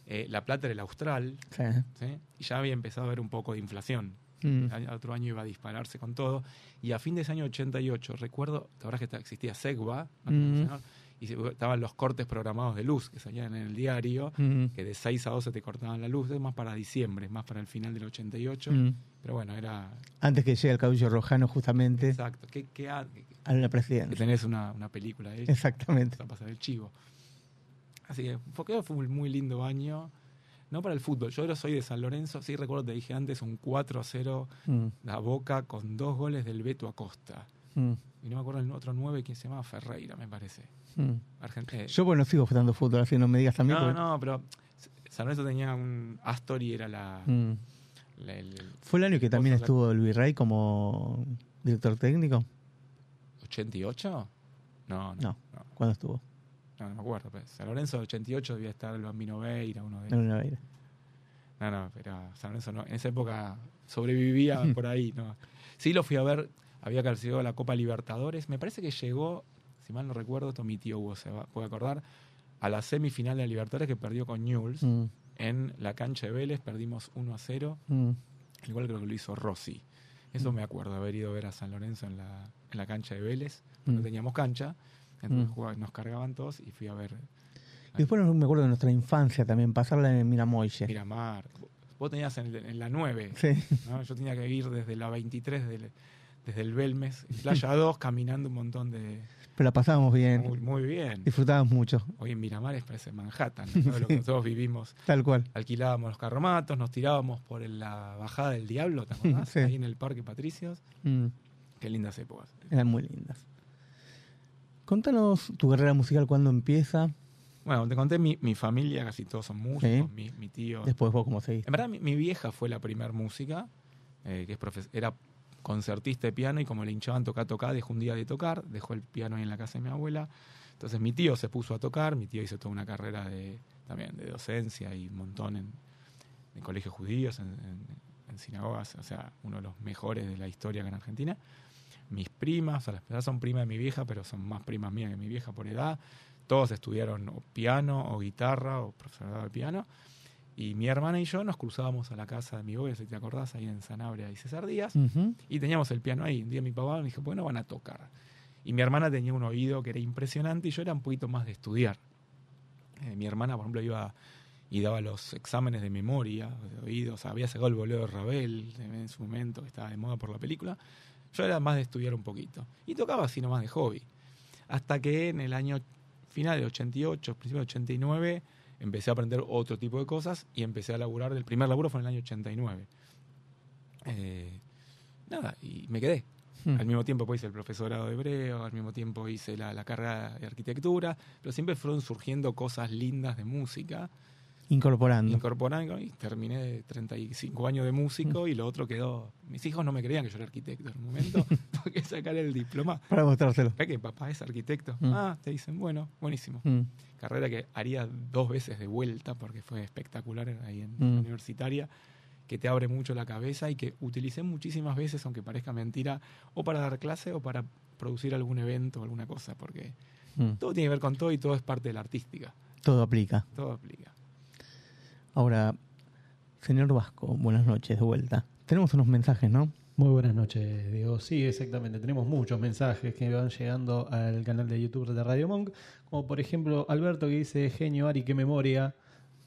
Eh, la plata era el austral, sí. ¿sí? y ya había empezado a haber un poco de inflación. Mm. Año- otro año iba a dispararse con todo. Y a fin de ese año 88, recuerdo, ahora que ta- existía SEGBA, ¿no? Mm. y estaban los cortes programados de luz que salían en el diario, Mm. que de 6 a 12 te cortaban la luz, es más para diciembre, es más para el final del 88. Mm. Pero bueno, era Antes que llegue el cabello rojano justamente exacto. ¿Qué, qué ha- que- a la que tenés una, una película hecha? Exactamente. a pasar el chivo. Así que fue, que fue un muy lindo año. No para el fútbol. Yo ahora soy de San Lorenzo. Sí, recuerdo, te dije antes, un 4 a 0 Mm. la Boca con dos goles del Beto Acosta. Mm. Y no me acuerdo el otro 9, quién se llamaba Ferreira, me parece. Mm. Argent- eh, Yo, bueno, sigo jugando fútbol, así no me digas también. no, porque- no, pero San Lorenzo tenía un Astor y era la. Mm. la- el, el Fue el año que también estuvo el Virrey como director técnico. 88? No, no. No. No, ¿Cuándo estuvo? No, no me acuerdo. pues. San Lorenzo 88 debía estar el Bambino Veira, uno de No, no, no, No, no, pero San Lorenzo no. En esa época sobrevivía por ahí, ¿no? Sí lo fui a ver, había sido la Copa Libertadores. Me parece que llegó, si mal no recuerdo, esto mi tío Hugo se va, puede acordar, a la semifinal de la Libertadores que perdió con Newell's. Mm, En la cancha de Vélez perdimos 1 a 0. mm. Igual creo que lo hizo Rossi. Eso me acuerdo, haber ido a ver a San Lorenzo en la, en la cancha de Vélez. No Mm. teníamos cancha, entonces Mm. jugaba- nos cargaban todos y fui a ver Y después me acuerdo de nuestra infancia también, pasarla en Miramoille. Miramar. Vos tenías en, en la 9, Sí. ¿no? yo tenía que ir desde la 23, desde el, desde el Belmes, Playa 2, caminando un montón de... Pero la pasábamos bien. Muy, muy bien. Disfrutábamos mucho. Hoy en Miramar es parece Manhattan, ¿no? lo que nosotros vivimos. Tal cual. Alquilábamos los carromatos, nos tirábamos por la bajada del Diablo, ¿te acordás? Sí. Ahí en el Parque Patricios. Mm, Qué lindas épocas. eran muy lindas. Contanos tu carrera musical, cuándo empieza. Bueno, te conté, mi, mi familia casi todos son músicos, mi, mi tío. Después vos cómo seguís. En verdad, mi, mi vieja fue la primer música, eh, que es profes- era concertista de piano y como le hinchaban tocar, tocar, dejó un día de tocar, dejó el piano ahí en la casa de mi abuela. Entonces mi tío se puso a tocar, mi tío hizo toda una carrera de, también de docencia y un montón en, en colegios judíos, en, en- en sinagogas, o sea, uno de los mejores de la historia acá en Argentina. Mis primas, o sea, las primas son primas de mi vieja, pero son más primas mías que mi vieja por edad. Todos estudiaron o piano o guitarra o profesorado de piano. Y mi hermana y yo nos cruzábamos a la casa de mi abuela, si te acordás, ahí en Sanabria y César Díaz. Ujú. Y teníamos el piano ahí. Un día mi papá me dijo, bueno, van a tocar. Y mi hermana tenía un oído que era impresionante y yo era un poquito más de estudiar. Eh, mi hermana, por ejemplo, iba y daba los exámenes de memoria, de oído. O sea, había sacado el boleo de Ravel en su momento, que estaba de moda por la película. Yo era más de estudiar un poquito. Y tocaba así nomás de hobby. Hasta que en el año final del 88, principio del 89, empecé a aprender otro tipo de cosas y empecé a laburar. El primer laburo fue en el año 89. Eh, nada, y me quedé. Mm. Al mismo tiempo pues, hice el profesorado de hebreo, al mismo tiempo hice la, la carrera de arquitectura, pero siempre fueron surgiendo cosas lindas de música, Incorporando. incorporando, y terminé de 35 años de músico y lo otro quedó... Mis hijos no me creían que yo era arquitecto en un momento, tuve que sacar el diploma. Para mostrárselo. ¿Ve que papá es arquitecto? Mm. Ah, te dicen, bueno, buenísimo. Mm. Carrera que haría dos veces de vuelta porque fue espectacular ahí en Mm. la universitaria, que te abre mucho la cabeza y que utilicé muchísimas veces, aunque parezca mentira, o para dar clase o para producir algún evento o alguna cosa, porque Mm. todo tiene que ver con todo y todo es parte de la artística. Todo aplica. Todo aplica. Ahora, señor Vasco, buenas noches de vuelta. Tenemos unos mensajes, ¿no? Muy buenas noches, Diego. Sí, exactamente. Tenemos muchos mensajes que van llegando al canal de YouTube de Radio Monk. Como por ejemplo, Alberto que dice, genio Ari, qué memoria.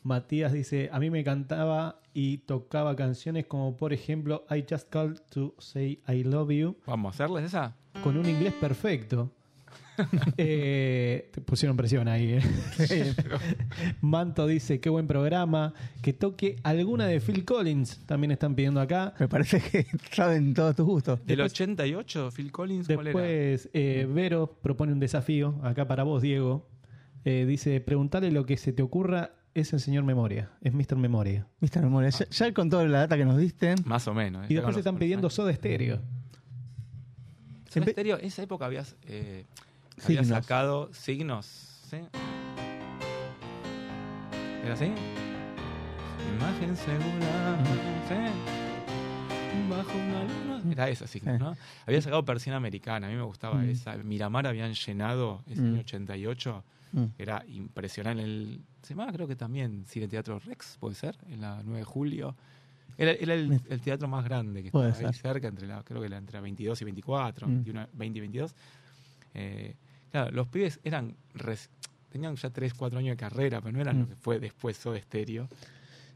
Matías dice, a mí me cantaba y tocaba canciones como por ejemplo, I Just Called to Say I Love You. ¿Vamos a hacerles esa? Con un inglés perfecto. Eh, te pusieron presión ahí. ¿eh? Manto dice, qué buen programa. Que toque alguna de Phil Collins. También están pidiendo acá. Me parece que saben todos tus gustos. Del 88, Phil Collins, ¿cuál era? Después, eh, Vero propone un desafío, acá para vos, Diego. Eh, dice, preguntale lo que se te ocurra, es el señor Memoria, es Mr. Memoria. Mr. Memoria, ya, ya con toda la data que nos diste, Más o menos. Y después están pidiendo Soda Stereo. En Empe- estéreo, esa época habías, eh, había Signos. sacado signos. ¿sí? ¿Era así? Imagen segura. ¿sí? Bajo una luna. Era esa signos, Sí. ¿no? Había sacado Persiana Americana, a mí me gustaba Mm. esa. Miramar habían llenado ese Mm. año 88. Mm. Era impresionante. El, se llamaba creo que también Cine Teatro Rex, puede ser, en la 9 de julio. Era, era el, el teatro más grande que estaba ahí cerca, entre la, creo que era entre 22 y 24, Mm. 21, 20 y 22. Eh, claro, los pibes eran res- tenían ya 3, 4 años de carrera, pero no eran Mm. lo que fue después Soda Stereo.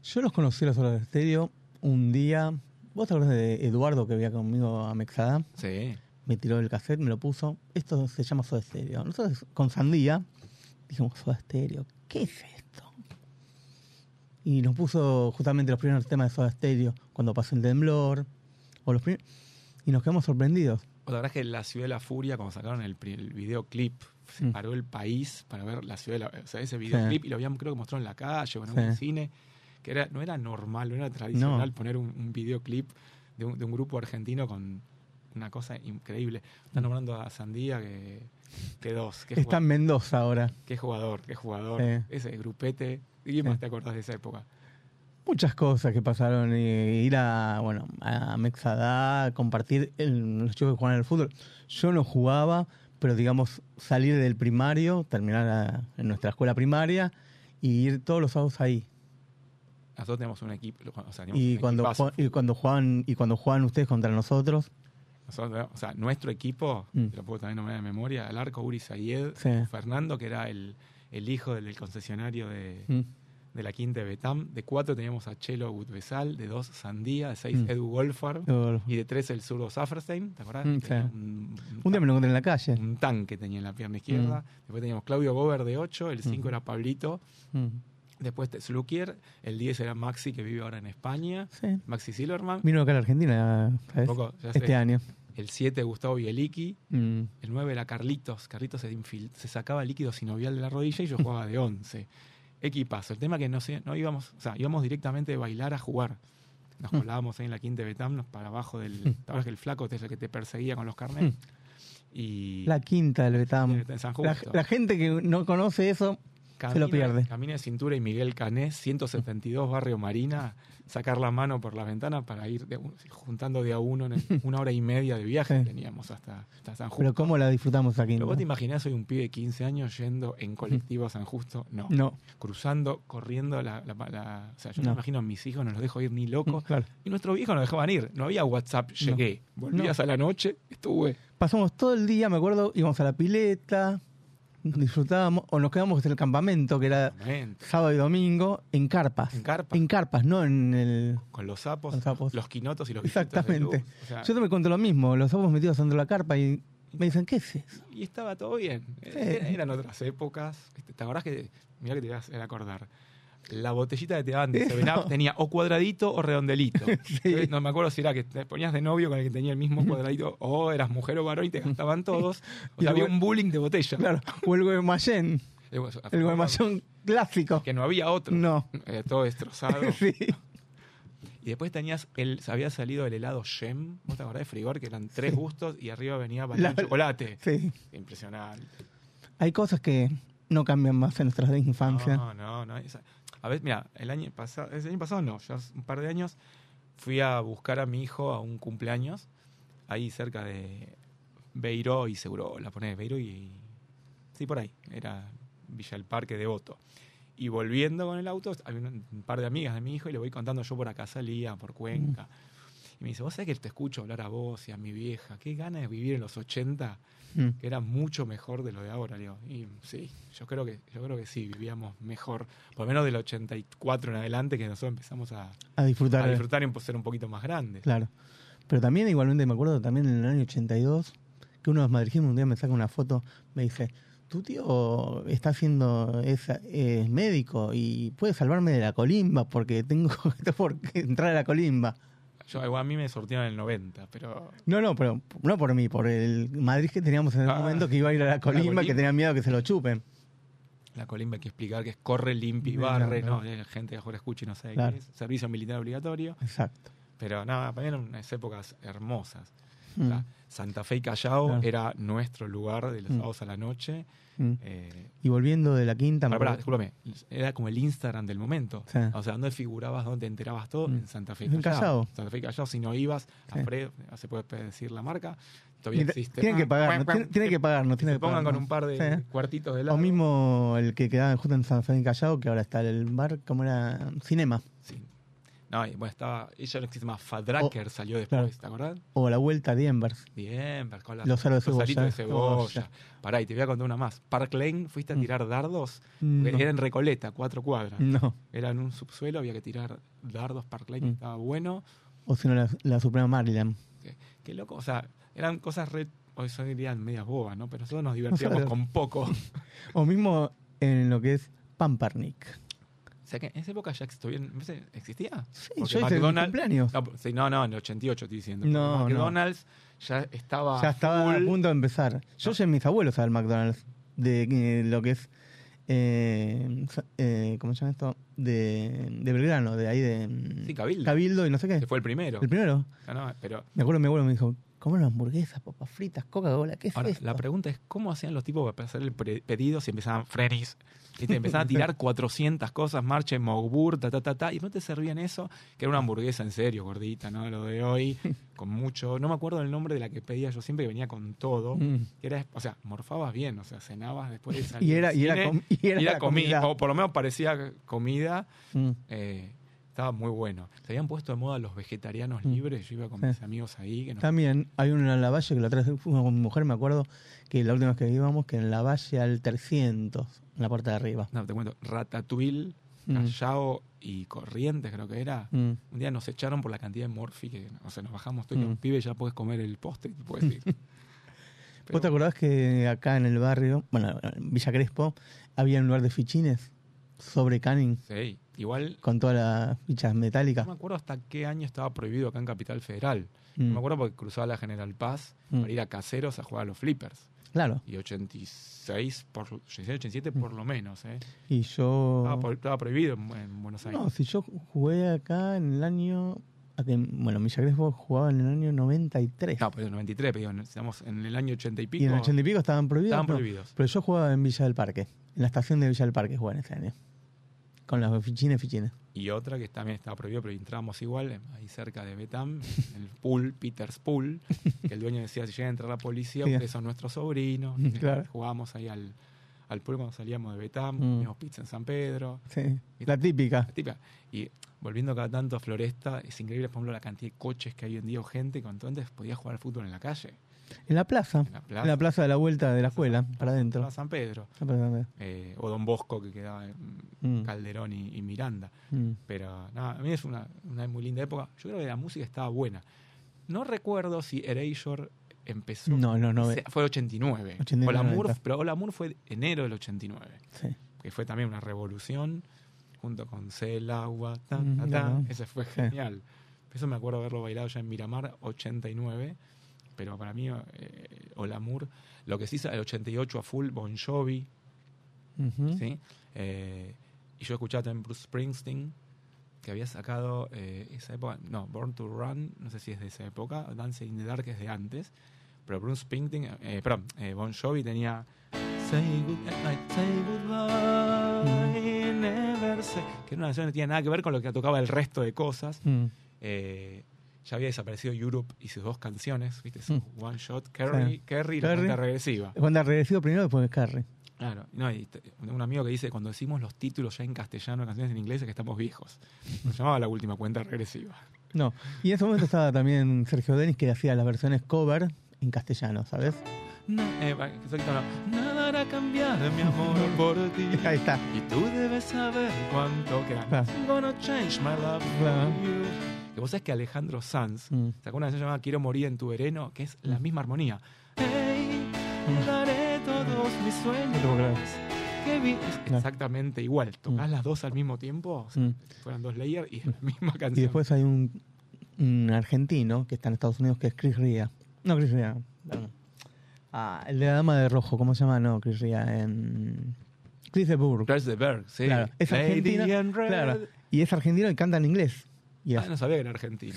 yo los conocí a los horas de estéreo un día. ¿Vos te acordás de Eduardo que veía conmigo a Mexada? Sí. Me tiró el cassette, me lo puso. Esto se llama Soda Stereo. Nosotros con Sandía dijimos Soda Stereo, ¿qué es esto? Y nos puso justamente los primeros temas de Soda Stereo cuando pasó el temblor. O los y nos quedamos sorprendidos. La verdad es que la Ciudad de la Furia, cuando sacaron el, el videoclip, se Mm. paró el país para ver la Ciudad de la O sea, ese videoclip, y lo habían creo que mostrado en la calle o en Sí. algún cine, que era, no era normal, no era tradicional poner un, un videoclip de un, de un grupo argentino con una cosa increíble. Están nombrando a Sandía que, que dos. Que Está en Mendoza ahora. Qué jugador, qué jugador. Sí. Ese grupete. ¿Y qué más te acordás de esa época? Muchas cosas que pasaron. eh, ir a, bueno, a Mexadá, compartir el- los chicos que jugaban al fútbol. Yo no jugaba, pero digamos, salir del primario, terminar a- en nuestra escuela primaria y ir todos los sábados ahí. nosotros tenemos un equipo. O sea, Y un cuando, y cuando juegan y cuando juegan ustedes contra nosotros, Nosotros, o sea, nuestro equipo, Mm. te lo puedo también nombrar de memoria, al arco Uri Sayed, Sí. Fernando, que era el, el hijo del, del concesionario de, mm, de la quinta de Betam. De cuatro teníamos a Chelo Gutbesal, de dos Sandía, de seis Mm. Edu Wolfar yo- y de tres el zurdo Safferstein, ¿te acordás? Mm, sí. un, un día me lo encontré en la calle. un tanque tenía en la pierna izquierda. Después teníamos Claudio Gober de 8, el 5 Mm. era Pablito. Mm, Después Slukier, el 10 era Maxi, que vive ahora en España. Sí. Maxi Silverman. Vino acá a la Argentina. Poco, sé. Este año. El 7 Gustavo Bieliki. Mm, El 9 era Carlitos. Carlitos se, se sacaba líquido sinovial de la rodilla y yo jugaba de 11. Equipazo. El tema que no sé, no íbamos, o sea, íbamos directamente de bailar a jugar. Nos Mm. colábamos ahí en la quinta de Betam, nos para abajo del. Mm. ¿Te acuerdas que el flaco es el que te perseguía con los carnets? Y. La quinta del Betam. en San La, Justo. la gente que no conoce eso se lo pierde. Camina de cintura y Miguel Canés, 172 Barrio Marina, sacar la mano por la ventana para ir de juntando de a uno en el- una hora y media de viaje Sí. teníamos hasta, hasta San Justo. Pero cómo la disfrutamos quinta. Pero vos te imaginás, soy un pibe de 15 años yendo en colectivo a San Justo. No. No. Cruzando, corriendo la. la- la- o sea, yo No. me imagino a mis hijos, no los dejo ir ni locos. Claro. Y nuestros viejos nos dejaban ir. No había WhatsApp, llegué. Volvías No. a la noche, estuve. Pasamos todo el día, me acuerdo, íbamos a la pileta, disfrutábamos, o nos quedamos en el campamento, que era Campamento. sábado y domingo, en carpas. En carpas. En carpas, no en el... Con los sapos, los quinotos y los bichitos de Exactamente. luz. O sea, Yo te me cuento lo mismo, los sapos metidos dentro de la carpa y me dicen, ¿qué es eso? Y estaba todo bien. Era- Eran otras épocas. ¿Te acordás que.? Mirá que te vas a acordar. La botellita que te daban de Eso. 7-Up tenía o cuadradito o redondelito. Entonces, No me acuerdo si era que te ponías de novio con el que tenía el mismo cuadradito o eras mujer o varón y te gastaban todos. O sea, el había un bullying de botella. Claro, o el Guaymallén, bueno, el Guaymallén clásico. Que no había otro. No. Eh, todo destrozado. Sí. Y después tenías, el, había salido el helado Gem, ¿vos te acordás de Frigor? Que eran tres Sí. gustos y arriba venía La- chocolate. Sí. Impresionante. Hay cosas que no cambian más en nuestras infancias. No, no, no. esa- A ver, mira, el año pasado, el año pasado no, ya un par de años fui a buscar a mi hijo a un cumpleaños ahí cerca de Beiró y Seguro, la ponés Beiró y sí por ahí, era Villa del Parque Devoto. Y volviendo con el auto, había un, par de amigas de mi hijo y le voy contando yo por acá salía, por Cuenca. Y me dice, vos sabés que te escucho hablar a vos y a mi vieja, qué ganas de vivir en los 80 Mm. que era mucho mejor de lo de ahora, le digo. Y sí, yo creo que, yo creo que sí, vivíamos mejor, por lo menos del 84 en adelante, que nosotros empezamos a, A disfrutar. a disfrutar y ser un poquito más grandes. Claro. Pero también, igualmente, me acuerdo también en el año 82, que uno de los madrileños un día me saca una foto, me dice, tu tío está haciendo, es, es médico y puede salvarme de la colimba porque tengo qué entrar a la colimba. Yo, a mí me sortearon en el 90, pero No, no, pero no por mí, por el Madrid que teníamos en el Ah, momento que iba a ir a la colimba, colimba. que tenía miedo que se lo chupen. la colimba hay que explicar que es corre, limpia y barre, no. ¿no? La gente que ahora escucha y no sabe Claro. qué es. Servicio militar obligatorio. Exacto. Pero nada, para mí eran unas épocas hermosas. O Mm. sea, Santa Fe y Callao Claro. era nuestro lugar de los Mm. sábados a la noche. Mm. Eh, Y volviendo de la quinta, me Pará, pará, acuerdo- discúlpame. Era como el Instagram del momento. Sí. O sea, ¿dónde figurabas, dónde te enterabas todo? Mm. En Santa Fe En Callao. Santa Fe Callao, si no ibas a. Fred, se puede decir la marca, todavía Tiene- existe. tienen que pagarnos, tienen, que pagarnos, Que se que pongan con pagarnos. un par de Sí. cuartitos de O lado. mismo el que quedaba justo en San Fernando Callao, que ahora está el bar, ¿cómo era? Cinema. Sí. No, y bueno, estaba, ella no existe más, Fadracker salió después, Oh, claro. ¿te acordás? O la vuelta a Dienvers. Bien, con las- Los aros de aritos de cebolla, cebolla. Pará, y te voy a contar una más. Park Lane, ¿fuiste a Mm. tirar dardos? No. Era en Recoleta, cuatro cuadras. No. Era en un subsuelo, había que tirar dardos, Park Lane, Mm. estaba bueno. O si no, la, la Suprema Maryland. Qué, qué loco, o sea, eran cosas re, hoy son dirían medias bobas, ¿no? Pero nosotros nos divertíamos con poco. O mismo en lo que es Pampernick. O sea que en esa época ya ¿existía? Sí, Porque yo hice McDonald's- cumpleaños. No, sí, no, no, en el 88 estoy diciendo. No, no. McDonald's ya estaba. Ya estaba full. a punto de empezar. Yo llevé a mis abuelos al McDonald's. De eh, lo que es. Eh, eh, ¿Cómo se llama esto? De, de Belgrano, de ahí de. mm, Sí, Cabildo. Cabildo y no sé qué. Que fue el primero. El primero. No, no, pero Me acuerdo mi abuelo me dijo: ¿Cómo eran hamburguesas, papas fritas, Coca-Cola? ¿Qué es ahora, esto? la pregunta es: ¿cómo hacían los tipos para hacer el pedido si empezaban Freddy's? Y te empezaban a tirar 400 cosas, marche, mogbur, ta, ta, ta, ta, y no te servían eso, que era una hamburguesa en serio, gordita, ¿no? Lo de hoy, con mucho. No me acuerdo el nombre de la que pedía yo siempre, que venía con todo. Mm. era, o sea, morfabas bien, o sea, cenabas después de salir. Y era- y era y era comida. o por lo menos parecía comida. Mm. eh, Estaba muy bueno. Se habían puesto de moda los vegetarianos Mm. libres. Yo iba con mis amigos ahí. Que nos- También hay uno en la valle que la otra vez fuimos con mi mujer, me acuerdo que la última vez que íbamos, que en la valle al 300, en la puerta de arriba. No, te cuento. Ratatouille, Mm. Callao y Corrientes, creo que era. Mm. Un día nos echaron por la cantidad de morfi que, o sea, nos bajamos todos y Mm. los pibes ya puedes comer el postre, te puedes ir. ¿Vos te acordás que acá en el barrio, bueno, en Villa Crespo, había un lugar de fichines sobre Canning Sí, igual con todas las fichas no metálicas? me acuerdo hasta qué año estaba prohibido acá en Capital Federal. Mm. No me acuerdo porque cruzaba la General Paz Mm. para ir a caseros a jugar a los flippers. Claro. Y 86, por, 86, 87 por lo menos. ¿eh? Y yo... Estaba, por- estaba prohibido en, en Buenos Aires. No, si yo jugué acá en el año... Bueno, Villa Crespo jugaba en el año 93. No, pero en 93, pero estamos en el año 80 y pico. y en el 80 y pico estaban prohibidos. Estaban no. prohibidos. Pero yo jugaba en Villa del Parque. En la estación de Villa del Parque jugaba en ese año. Con las fichines, fichines. Y otra que también estaba prohibido, pero entramos igual, ahí cerca de Betam, en el pool, Peter's Pool, que el dueño decía, si llega a entrar la policía, Sí. ustedes son nuestros sobrinos. Claro. Jugábamos ahí al, al pool cuando salíamos de Betam, Mm. comíamos pizza en San Pedro. Sí. La típica. La típica. Y volviendo cada tanto a Floresta, es increíble, por ejemplo, la cantidad de coches que hay hoy en día o gente que antes podía jugar al fútbol en la calle. En la plaza. En la plaza. En la plaza de la vuelta de la escuela, para adentro. Plaza San Pedro. Ah, perdón, Eh, o Don Bosco, que quedaba en Mm. Calderón y, y Miranda. Mm. Pero nada, a mí es una, una muy linda época. Yo creo que la música estaba buena. No recuerdo si Erasure empezó. No, no, no. ese- Fue el 89. 89, Hola Moore, 90. pero Hola Moore fue enero del 89. Sí. Que fue también una revolución. Junto con C, el agua, ta, Mm. Ese fue Sí. genial. Eso me acuerdo haberlo bailado ya en Miramar, 89. Pero para mí, eh, Hola Moore. Lo que sí, el 88 a full, Bon Jovi. ¿sí? Eh, y yo escuchaba también Bruce Springsteen, que había sacado eh, esa época, no, Born to Run, no sé si es de esa época, Dance in the Dark es de antes, pero Bruce Springsteen, eh, perdón, Bon Jovi tenía Say goodnight, say goodbye, never say, que era una canción que no tenía nada que ver con lo que tocaba el resto de cosas. Mm. Eh, ya había desaparecido Europe y sus dos canciones, ¿viste? Su Mm. One Shot, Sí. Kerry y la cuenta regresiva. Cuando regresivo primero, después de Carrie. Claro, no, y un amigo que dice cuando decimos los títulos ya en castellano de canciones en inglés es que estamos viejos. Nos llamaba la última cuenta regresiva. No. Y en ese momento estaba también Sergio Denis que hacía las versiones cover en castellano, ¿sabes? No, eh, no. Nada hará cambiar mi amor por ti. Ahí está. Y tú debes saber cuánto que Claro. I'm gonna change my love Claro. for you. Que vos sabés que Alejandro Sanz Mm. sacó una canción llamada Quiero morir en tu vereno, que es la Mm. misma armonía. Hey, te daré todos mis sueños. Es Claro. exactamente igual. Tocás Mm. las dos al mismo tiempo, o sea, Mm. fueran dos layers y es la misma canción. Y después hay un, un argentino que está en Estados Unidos que es Chris Ria. No, Chris Ria. Ah, el de la dama de rojo, ¿cómo se llama? No, Chris Ria. En... Chris de Burgh. Chris de Berg, sí. Claro, es argentino. Claro, y es argentino y canta en inglés. Y Ah, no sabía que era argentino.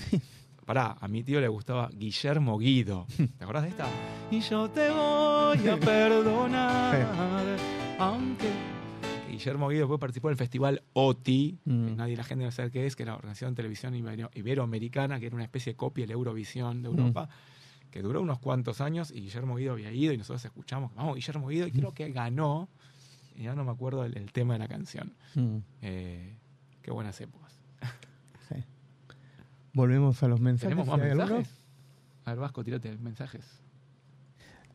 Pará, a mi tío le gustaba Guillermo Guido. ¿Te acordás de esta? Y yo te voy a perdonar, aunque... Guillermo Guido después participó del festival OTI, que Mm. nadie la gente debe saber qué es, que era la Organización de Televisión Ibero- Iberoamericana, que era una especie de copia del Eurovisión de Mm. Europa, que duró unos cuantos años y Guillermo Guido había ido y nosotros escuchamos, vamos, Guillermo Guido, y creo que ganó, y ya no me acuerdo el, el tema de la canción. Mm, Eh, qué buenas épocas. Volvemos a los mensajes. ¿Tenemos más mensajes? A ver, Vasco, tírate mensajes.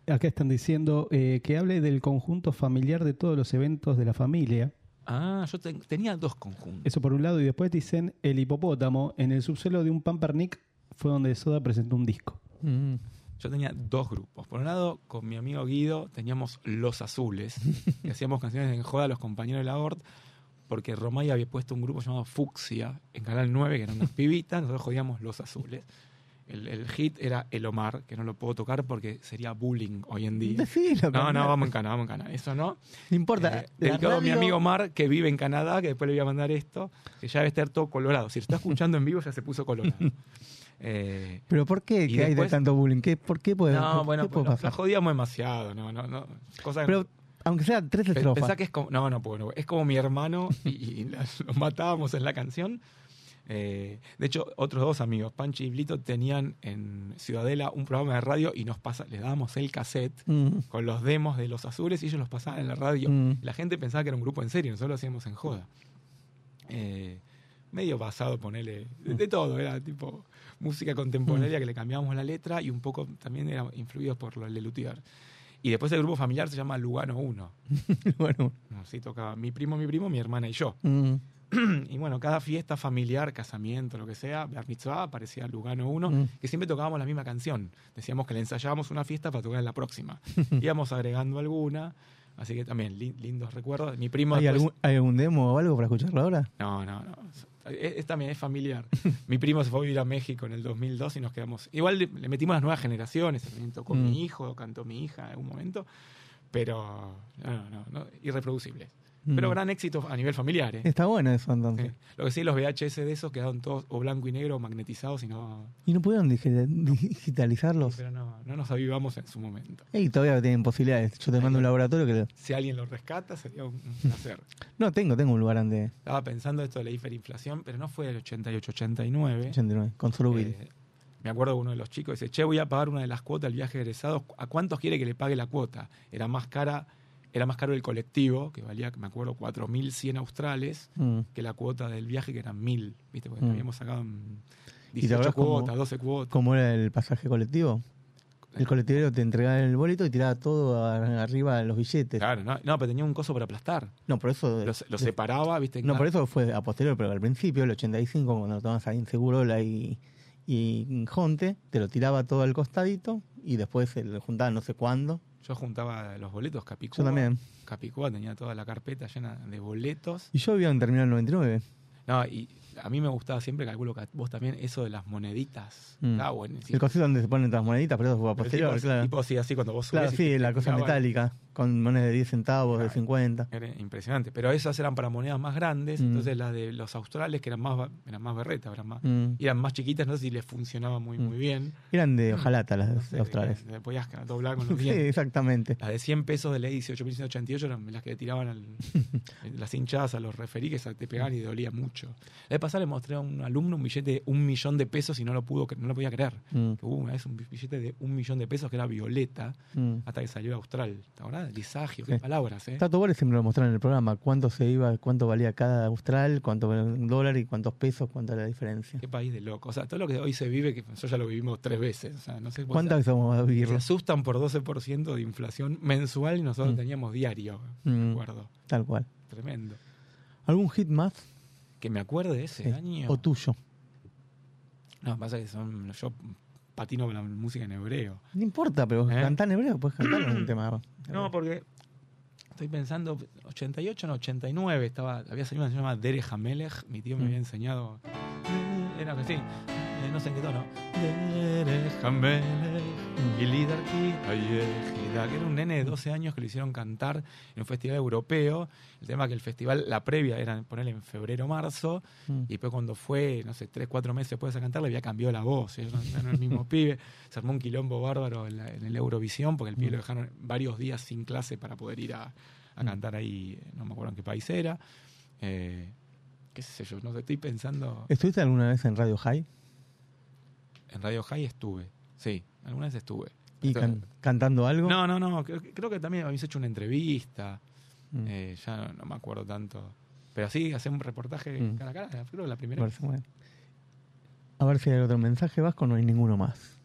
Acá están diciendo eh, que hable del conjunto familiar de todos los eventos de la familia. Ah, yo ten- tenía dos conjuntos. Eso por un lado, y después dicen el hipopótamo. En el subsuelo de un Pampernick fue donde Soda presentó un disco. Mm, Yo tenía dos grupos. Por un lado, con mi amigo Guido teníamos Los Azules, que hacíamos canciones en joda a los compañeros de la ORT, porque Romay había puesto un grupo llamado Fucsia en Canal 9, que eran unas pibitas, nosotros jodíamos Los Azules. El, el hit era El Omar, que no lo puedo tocar porque sería bullying hoy en día. Decilo, No, no, vamos en Cana, vamos en Cana. Eso no. No importa. Eh, dedicado a mi radio- amigo Omar, que vive en Canadá, que después le voy a mandar esto, que ya debe estar todo colorado. Si lo está escuchando en vivo, ya se puso colorado. Eh, Pero ¿por qué que hay de tanto bullying? ¿Qué, ¿Por qué puede, no, por bueno, lo pasar? jodíamos demasiado. No, no, no. Cosa Pero aunque sea tres estrofas. Pensá que es como. No, no puedo. no. Es como mi hermano y, y las- los matábamos en la canción. Eh, de hecho, otros dos amigos, Panchi y Blito, tenían en Ciudadela un programa de radio y nos pasa, les dábamos el cassette Mm, con los demos de los azules y ellos los pasaban en la radio. Mm. La gente pensaba que era un grupo en serio, nosotros lo hacíamos en joda. Eh, medio basado, ponele, de, de todo, era tipo música contemporánea que le cambiábamos la letra y un poco también era influidos por lo Lelutier. Y después el grupo familiar se llama Lugano 1. bueno. Así tocaba mi primo, mi primo, mi hermana y yo. mm, y bueno, cada fiesta familiar, casamiento, lo que sea, Bar Mitzvah, aparecía Lugano 1, Mm. que siempre tocábamos la misma canción. Decíamos que le ensayábamos una fiesta para tocar en la próxima. Íbamos agregando alguna, así que también li- lindos recuerdos. Mi primo... ¿Hay, después- algún, ¿Hay algún demo o algo para escucharlo ahora? No, no, no. Es, es también es familiar. Mi primo se fue a vivir a México en el 2002 y nos quedamos... Igual le, le metimos las nuevas generaciones, también tocó Mm. mi hijo, cantó mi hija en algún momento, pero no, no, no, no, irreproducibles. Pero Mm. gran éxito a nivel familiar, ¿eh? Está bueno eso entonces. Sí. Lo que sí, los VHS de esos quedaron todos o blanco y negro o magnetizados y no, ¿Y no pudieron digi- digitalizarlos? pero no, no nos avivamos en su momento. Y todavía tienen posibilidades. Yo te mando un laboratorio que... Si alguien lo rescata, sería un, placer. No, tengo, tengo un lugar donde... Estaba pensando esto de la hiperinflación, pero no fue el 88-89. 89, con Sorubil. Eh, me acuerdo uno de los chicos dice, che, voy a pagar una de las cuotas del viaje de egresados. ¿A cuántos quiere que le pague la cuota? Era más cara, era más caro el colectivo, que valía, me acuerdo, 4.100 australes, Mm. que la cuota del viaje, que eran 1.000, ¿viste? Porque Mm. habíamos sacado en ¿Y te 18 acordás cómo- cuotas, 12 cuotas. ¿Cómo era el pasaje colectivo? El colectivero te entregaba el boleto y tiraba todo arriba los billetes. Claro, no, no, pero tenía un coso para aplastar. No, por eso... Lo, lo separaba, ¿viste? No, por eso fue a posterior, pero al principio, el 85, cuando tomabas ahí en Segurola y, y Jonte, te lo tiraba todo al costadito y después se lo juntaba no sé cuándo. Yo juntaba los boletos, Capicúa. Yo también. Capicúa tenía toda la carpeta llena de boletos. Y yo había en Terminal 99. No, y a mí me gustaba siempre, calculo que vos también, eso de las moneditas. Mm. Estaba buenísimo. El cosito donde se ponen todas las moneditas, pero eso fue a posterior, tipo, claro. tipo así, así cuando vos subías Claro, sí, la cosa metálica, con monedas de 10 centavos, de Claro. 50. Era impresionante. Pero esas eran para monedas más grandes. Mm. Entonces las de los australes, que eran más, eran más berretas, eran más, Mm. eran más chiquitas, no sé si les funcionaba muy, Mm. muy bien. Eran de hojalata las No sé, australes. que podías doblar con los Sí, dientes. exactamente. Las de 100 pesos de ley 18.188 eran las que le tiraban al- las hinchadas a los referí que te pegaban y dolía mucho. La vez pasada le mostré a un alumno un billete de un millón de pesos y no lo pudo, no lo podía creer. Mm. Que hubo una vez un billete de un millón de pesos que era violeta hasta que salió Austral. Lisagio, qué Sí. palabras, ¿eh? Tato Bores siempre lo mostraron en el programa, cuánto se iba, cuánto valía cada austral, cuánto valía un dólar y cuántos pesos, cuánta era la diferencia. Qué país de loco. O sea, todo lo que hoy se vive, que nosotros ya lo vivimos tres veces. O sea, no sé ¿Cuántas veces vamos a Se vivirlo? asustan por 12% de inflación mensual y nosotros Mm. teníamos diario. Mm. Me acuerdo. Tal cual. Tremendo. ¿Algún hit más? Que me acuerde de ese Sí. año. ¿O tuyo? No, pasa que son. Yo patino con la música en hebreo. No importa, pero ¿Eh? cantar en hebreo, puedes cantar en un tema. No, porque estoy pensando, 88, no, 89, estaba, había salido una canción llamada Derech Hamelech, mi tío me Mm. había enseñado, eh, era que sí, no Mm. y Lidarki Hayejida, que era un nene de 12 años que lo hicieron cantar en un festival europeo, el tema que el festival, la previa era ponerle en febrero, marzo, Mm. y después cuando fue, no sé, tres, cuatro meses después de cantar, le había cambiado la voz. Ya no, no era el mismo pibe. Se armó un quilombo bárbaro en, la- en el Eurovisión, porque el pibe Mm. lo dejaron varios días sin clase para poder ir a, a Mm. cantar ahí, no me acuerdo en qué país era. Eh, qué sé yo, no sé, estoy pensando. ¿Estuviste alguna vez en Radio High? En Radio High estuve, sí, alguna vez estuve. ¿Y can- cantando algo? no, no, no, creo, creo que también habéis hecho una entrevista, Mm. eh, ya no, no me acuerdo tanto. Pero sí, hacer un reportaje Mm. cara a cara, creo que la primera. Bueno. A ver si hay otro mensaje vasco, no hay ninguno más.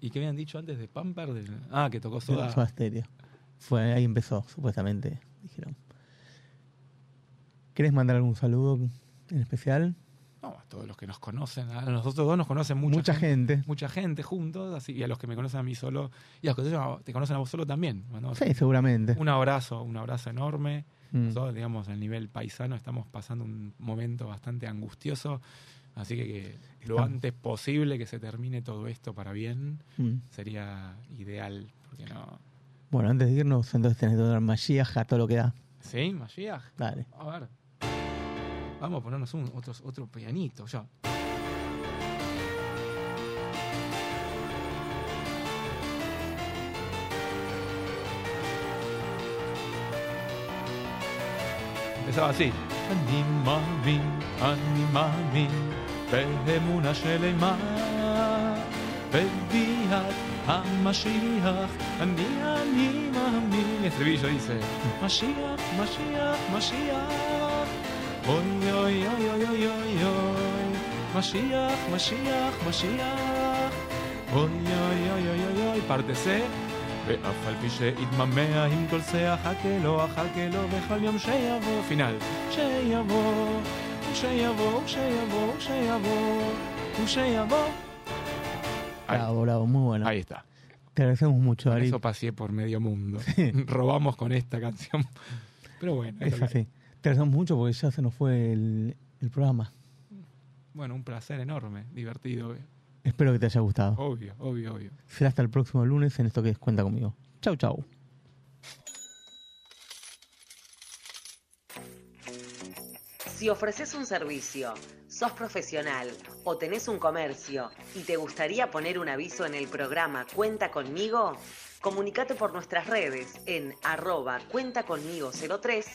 ¿Y qué habían dicho antes de Pamper? Del- ah, que tocó Soda. Soda Stereo. Fue, ahí empezó, supuestamente, dijeron. ¿Querés mandar algún saludo en especial? No, a todos los que nos conocen. A nosotros dos nos conocen mucha, Mucha gente. Mucha gente juntos, así, y a los que me conocen a mí solo. Y a los que te- conocen a vos solo también. Mandamos Sí, seguramente. Un abrazo, un abrazo enorme. Mm. Nosotros, digamos, a nivel paisano estamos pasando un momento bastante angustioso. Así que, que lo antes posible que se termine todo esto para bien Mm. sería ideal. Porque no. Bueno, antes de irnos, entonces tenés que dar Mashiach a todo lo que da. ¿Sí? Mashiach. Dale. A ver. Vamos a ponernos un, otro, otro pianito ya. empezaba así. אני מאמין, אני מאמין, באמונה שלמה, בביאת המשיח, אני, אני מאמין. Estribillo dice, משיח, משיח, משיח, Oy, oy, oy, oy, oy, oy, oy. Mashiach, Mashiach, Mashiach. Oy, oy, oy, oy, oy, oy. parte C. ואף על פי שיתממע עם כל שיח, חכה לו, חכה לו, בכל יום שיבוא, פינל. שיבוא, שיבוא, שיבוא, שיבוא, שיבוא. Bravo, bravo, muy bueno. Ahí está. Te agradecemos mucho, Por Ari. eso pasé por medio mundo. Robamos con esta canción. Pero bueno, Es esto lo- así. Te agradecemos mucho porque ya se nos fue el, el programa. bueno, un placer enorme, divertido. Espero que te haya gustado. Obvio, obvio, obvio. Será hasta el próximo lunes en esto que es Cuenta conmigo. Chau, chau. Si ofreces un servicio, sos profesional o tenés un comercio y te gustaría poner un aviso en el programa Cuenta conmigo, comunicate por nuestras redes en arroba cuenta conmigo 03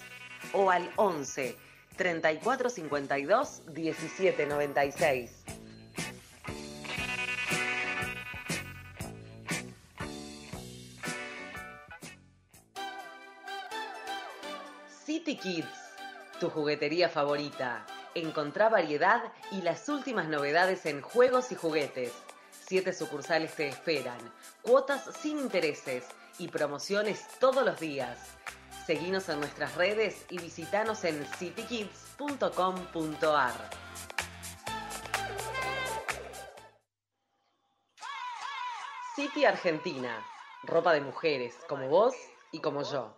o al 11 3452 1796. City Kids, tu juguetería favorita. Encontrá variedad y las últimas novedades en juegos y juguetes. Siete sucursales te esperan, cuotas sin intereses y promociones todos los días. Seguinos en nuestras redes y visitanos en citykids.com.ar. City Argentina, ropa de mujeres como vos y como yo.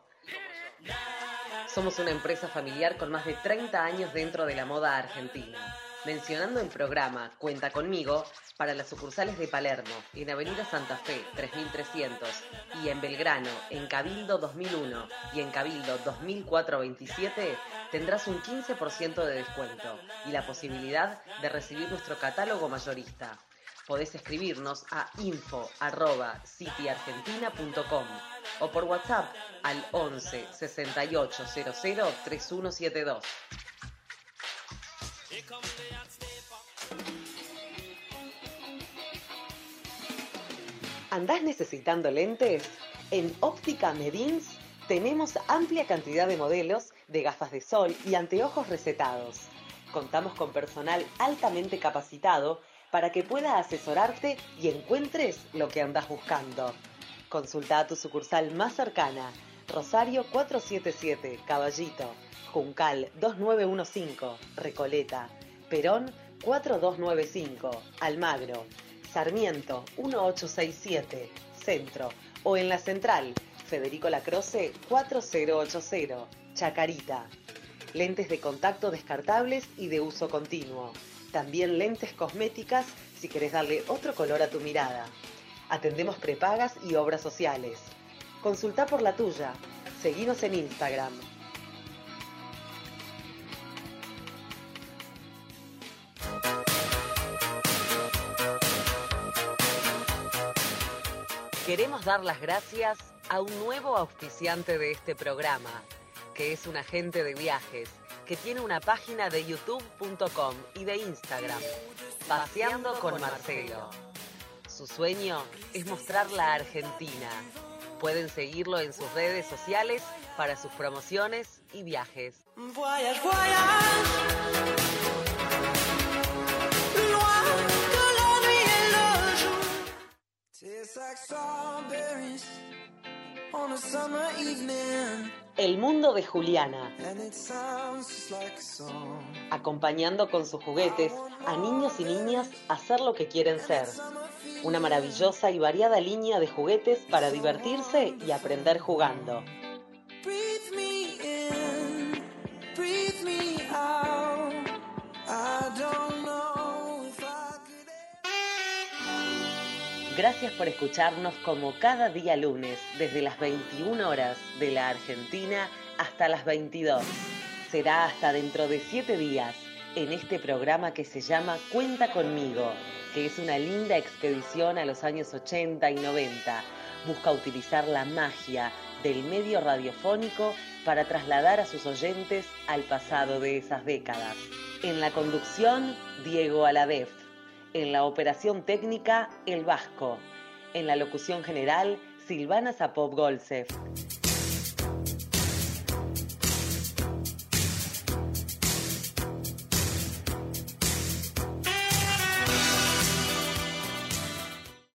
Somos una empresa familiar con más de 30 años dentro de la moda argentina. Mencionando el programa Cuenta conmigo para las sucursales de Palermo, en Avenida Santa Fe 3300 y en Belgrano, en Cabildo 2001 y en Cabildo 2427, tendrás un 15% de descuento y la posibilidad de recibir nuestro catálogo mayorista. Podés escribirnos a info.cityargentina.com o por WhatsApp al 11 68 00 3172. ¿Andás necesitando lentes? En Óptica Medins tenemos amplia cantidad de modelos de gafas de sol y anteojos recetados. Contamos con personal altamente capacitado para que pueda asesorarte y encuentres lo que andás buscando. Consulta a tu sucursal más cercana, Rosario 477, Caballito, Juncal 2915, Recoleta, Perón 4295, Almagro, Sarmiento 1867, Centro, o en la Central, Federico Lacroce 4080, Chacarita. Lentes de contacto descartables y de uso continuo. También lentes cosméticas si querés darle otro color a tu mirada. Atendemos prepagas y obras sociales. Consulta por la tuya. Seguinos en Instagram. Queremos dar las gracias a un nuevo auspiciante de este programa, que es un agente de viajes, que tiene una página de youtube.com y de Instagram, Paseando con Marcelo. Su sueño es mostrar la Argentina. Pueden seguirlo en sus redes sociales para sus promociones y viajes. Voyage, voyage, loin de la nuit et le jour. Tastes like strawberries El mundo de Juliana, acompañando con sus juguetes a niños y niñas a ser lo que quieren ser. Una maravillosa y variada línea de juguetes para divertirse y aprender jugando. Gracias por escucharnos como cada día lunes, desde las 21 horas de la Argentina hasta las 22. Será hasta dentro de 7 días en este programa que se llama Cuenta conmigo, que es una linda expedición a los años 80 y 90. Busca utilizar la magia del medio radiofónico para trasladar a sus oyentes al pasado de esas décadas. En la conducción, Diego Aladef. En la operación técnica, El Vasco. En la locución general, Silvana Zapop Golsef.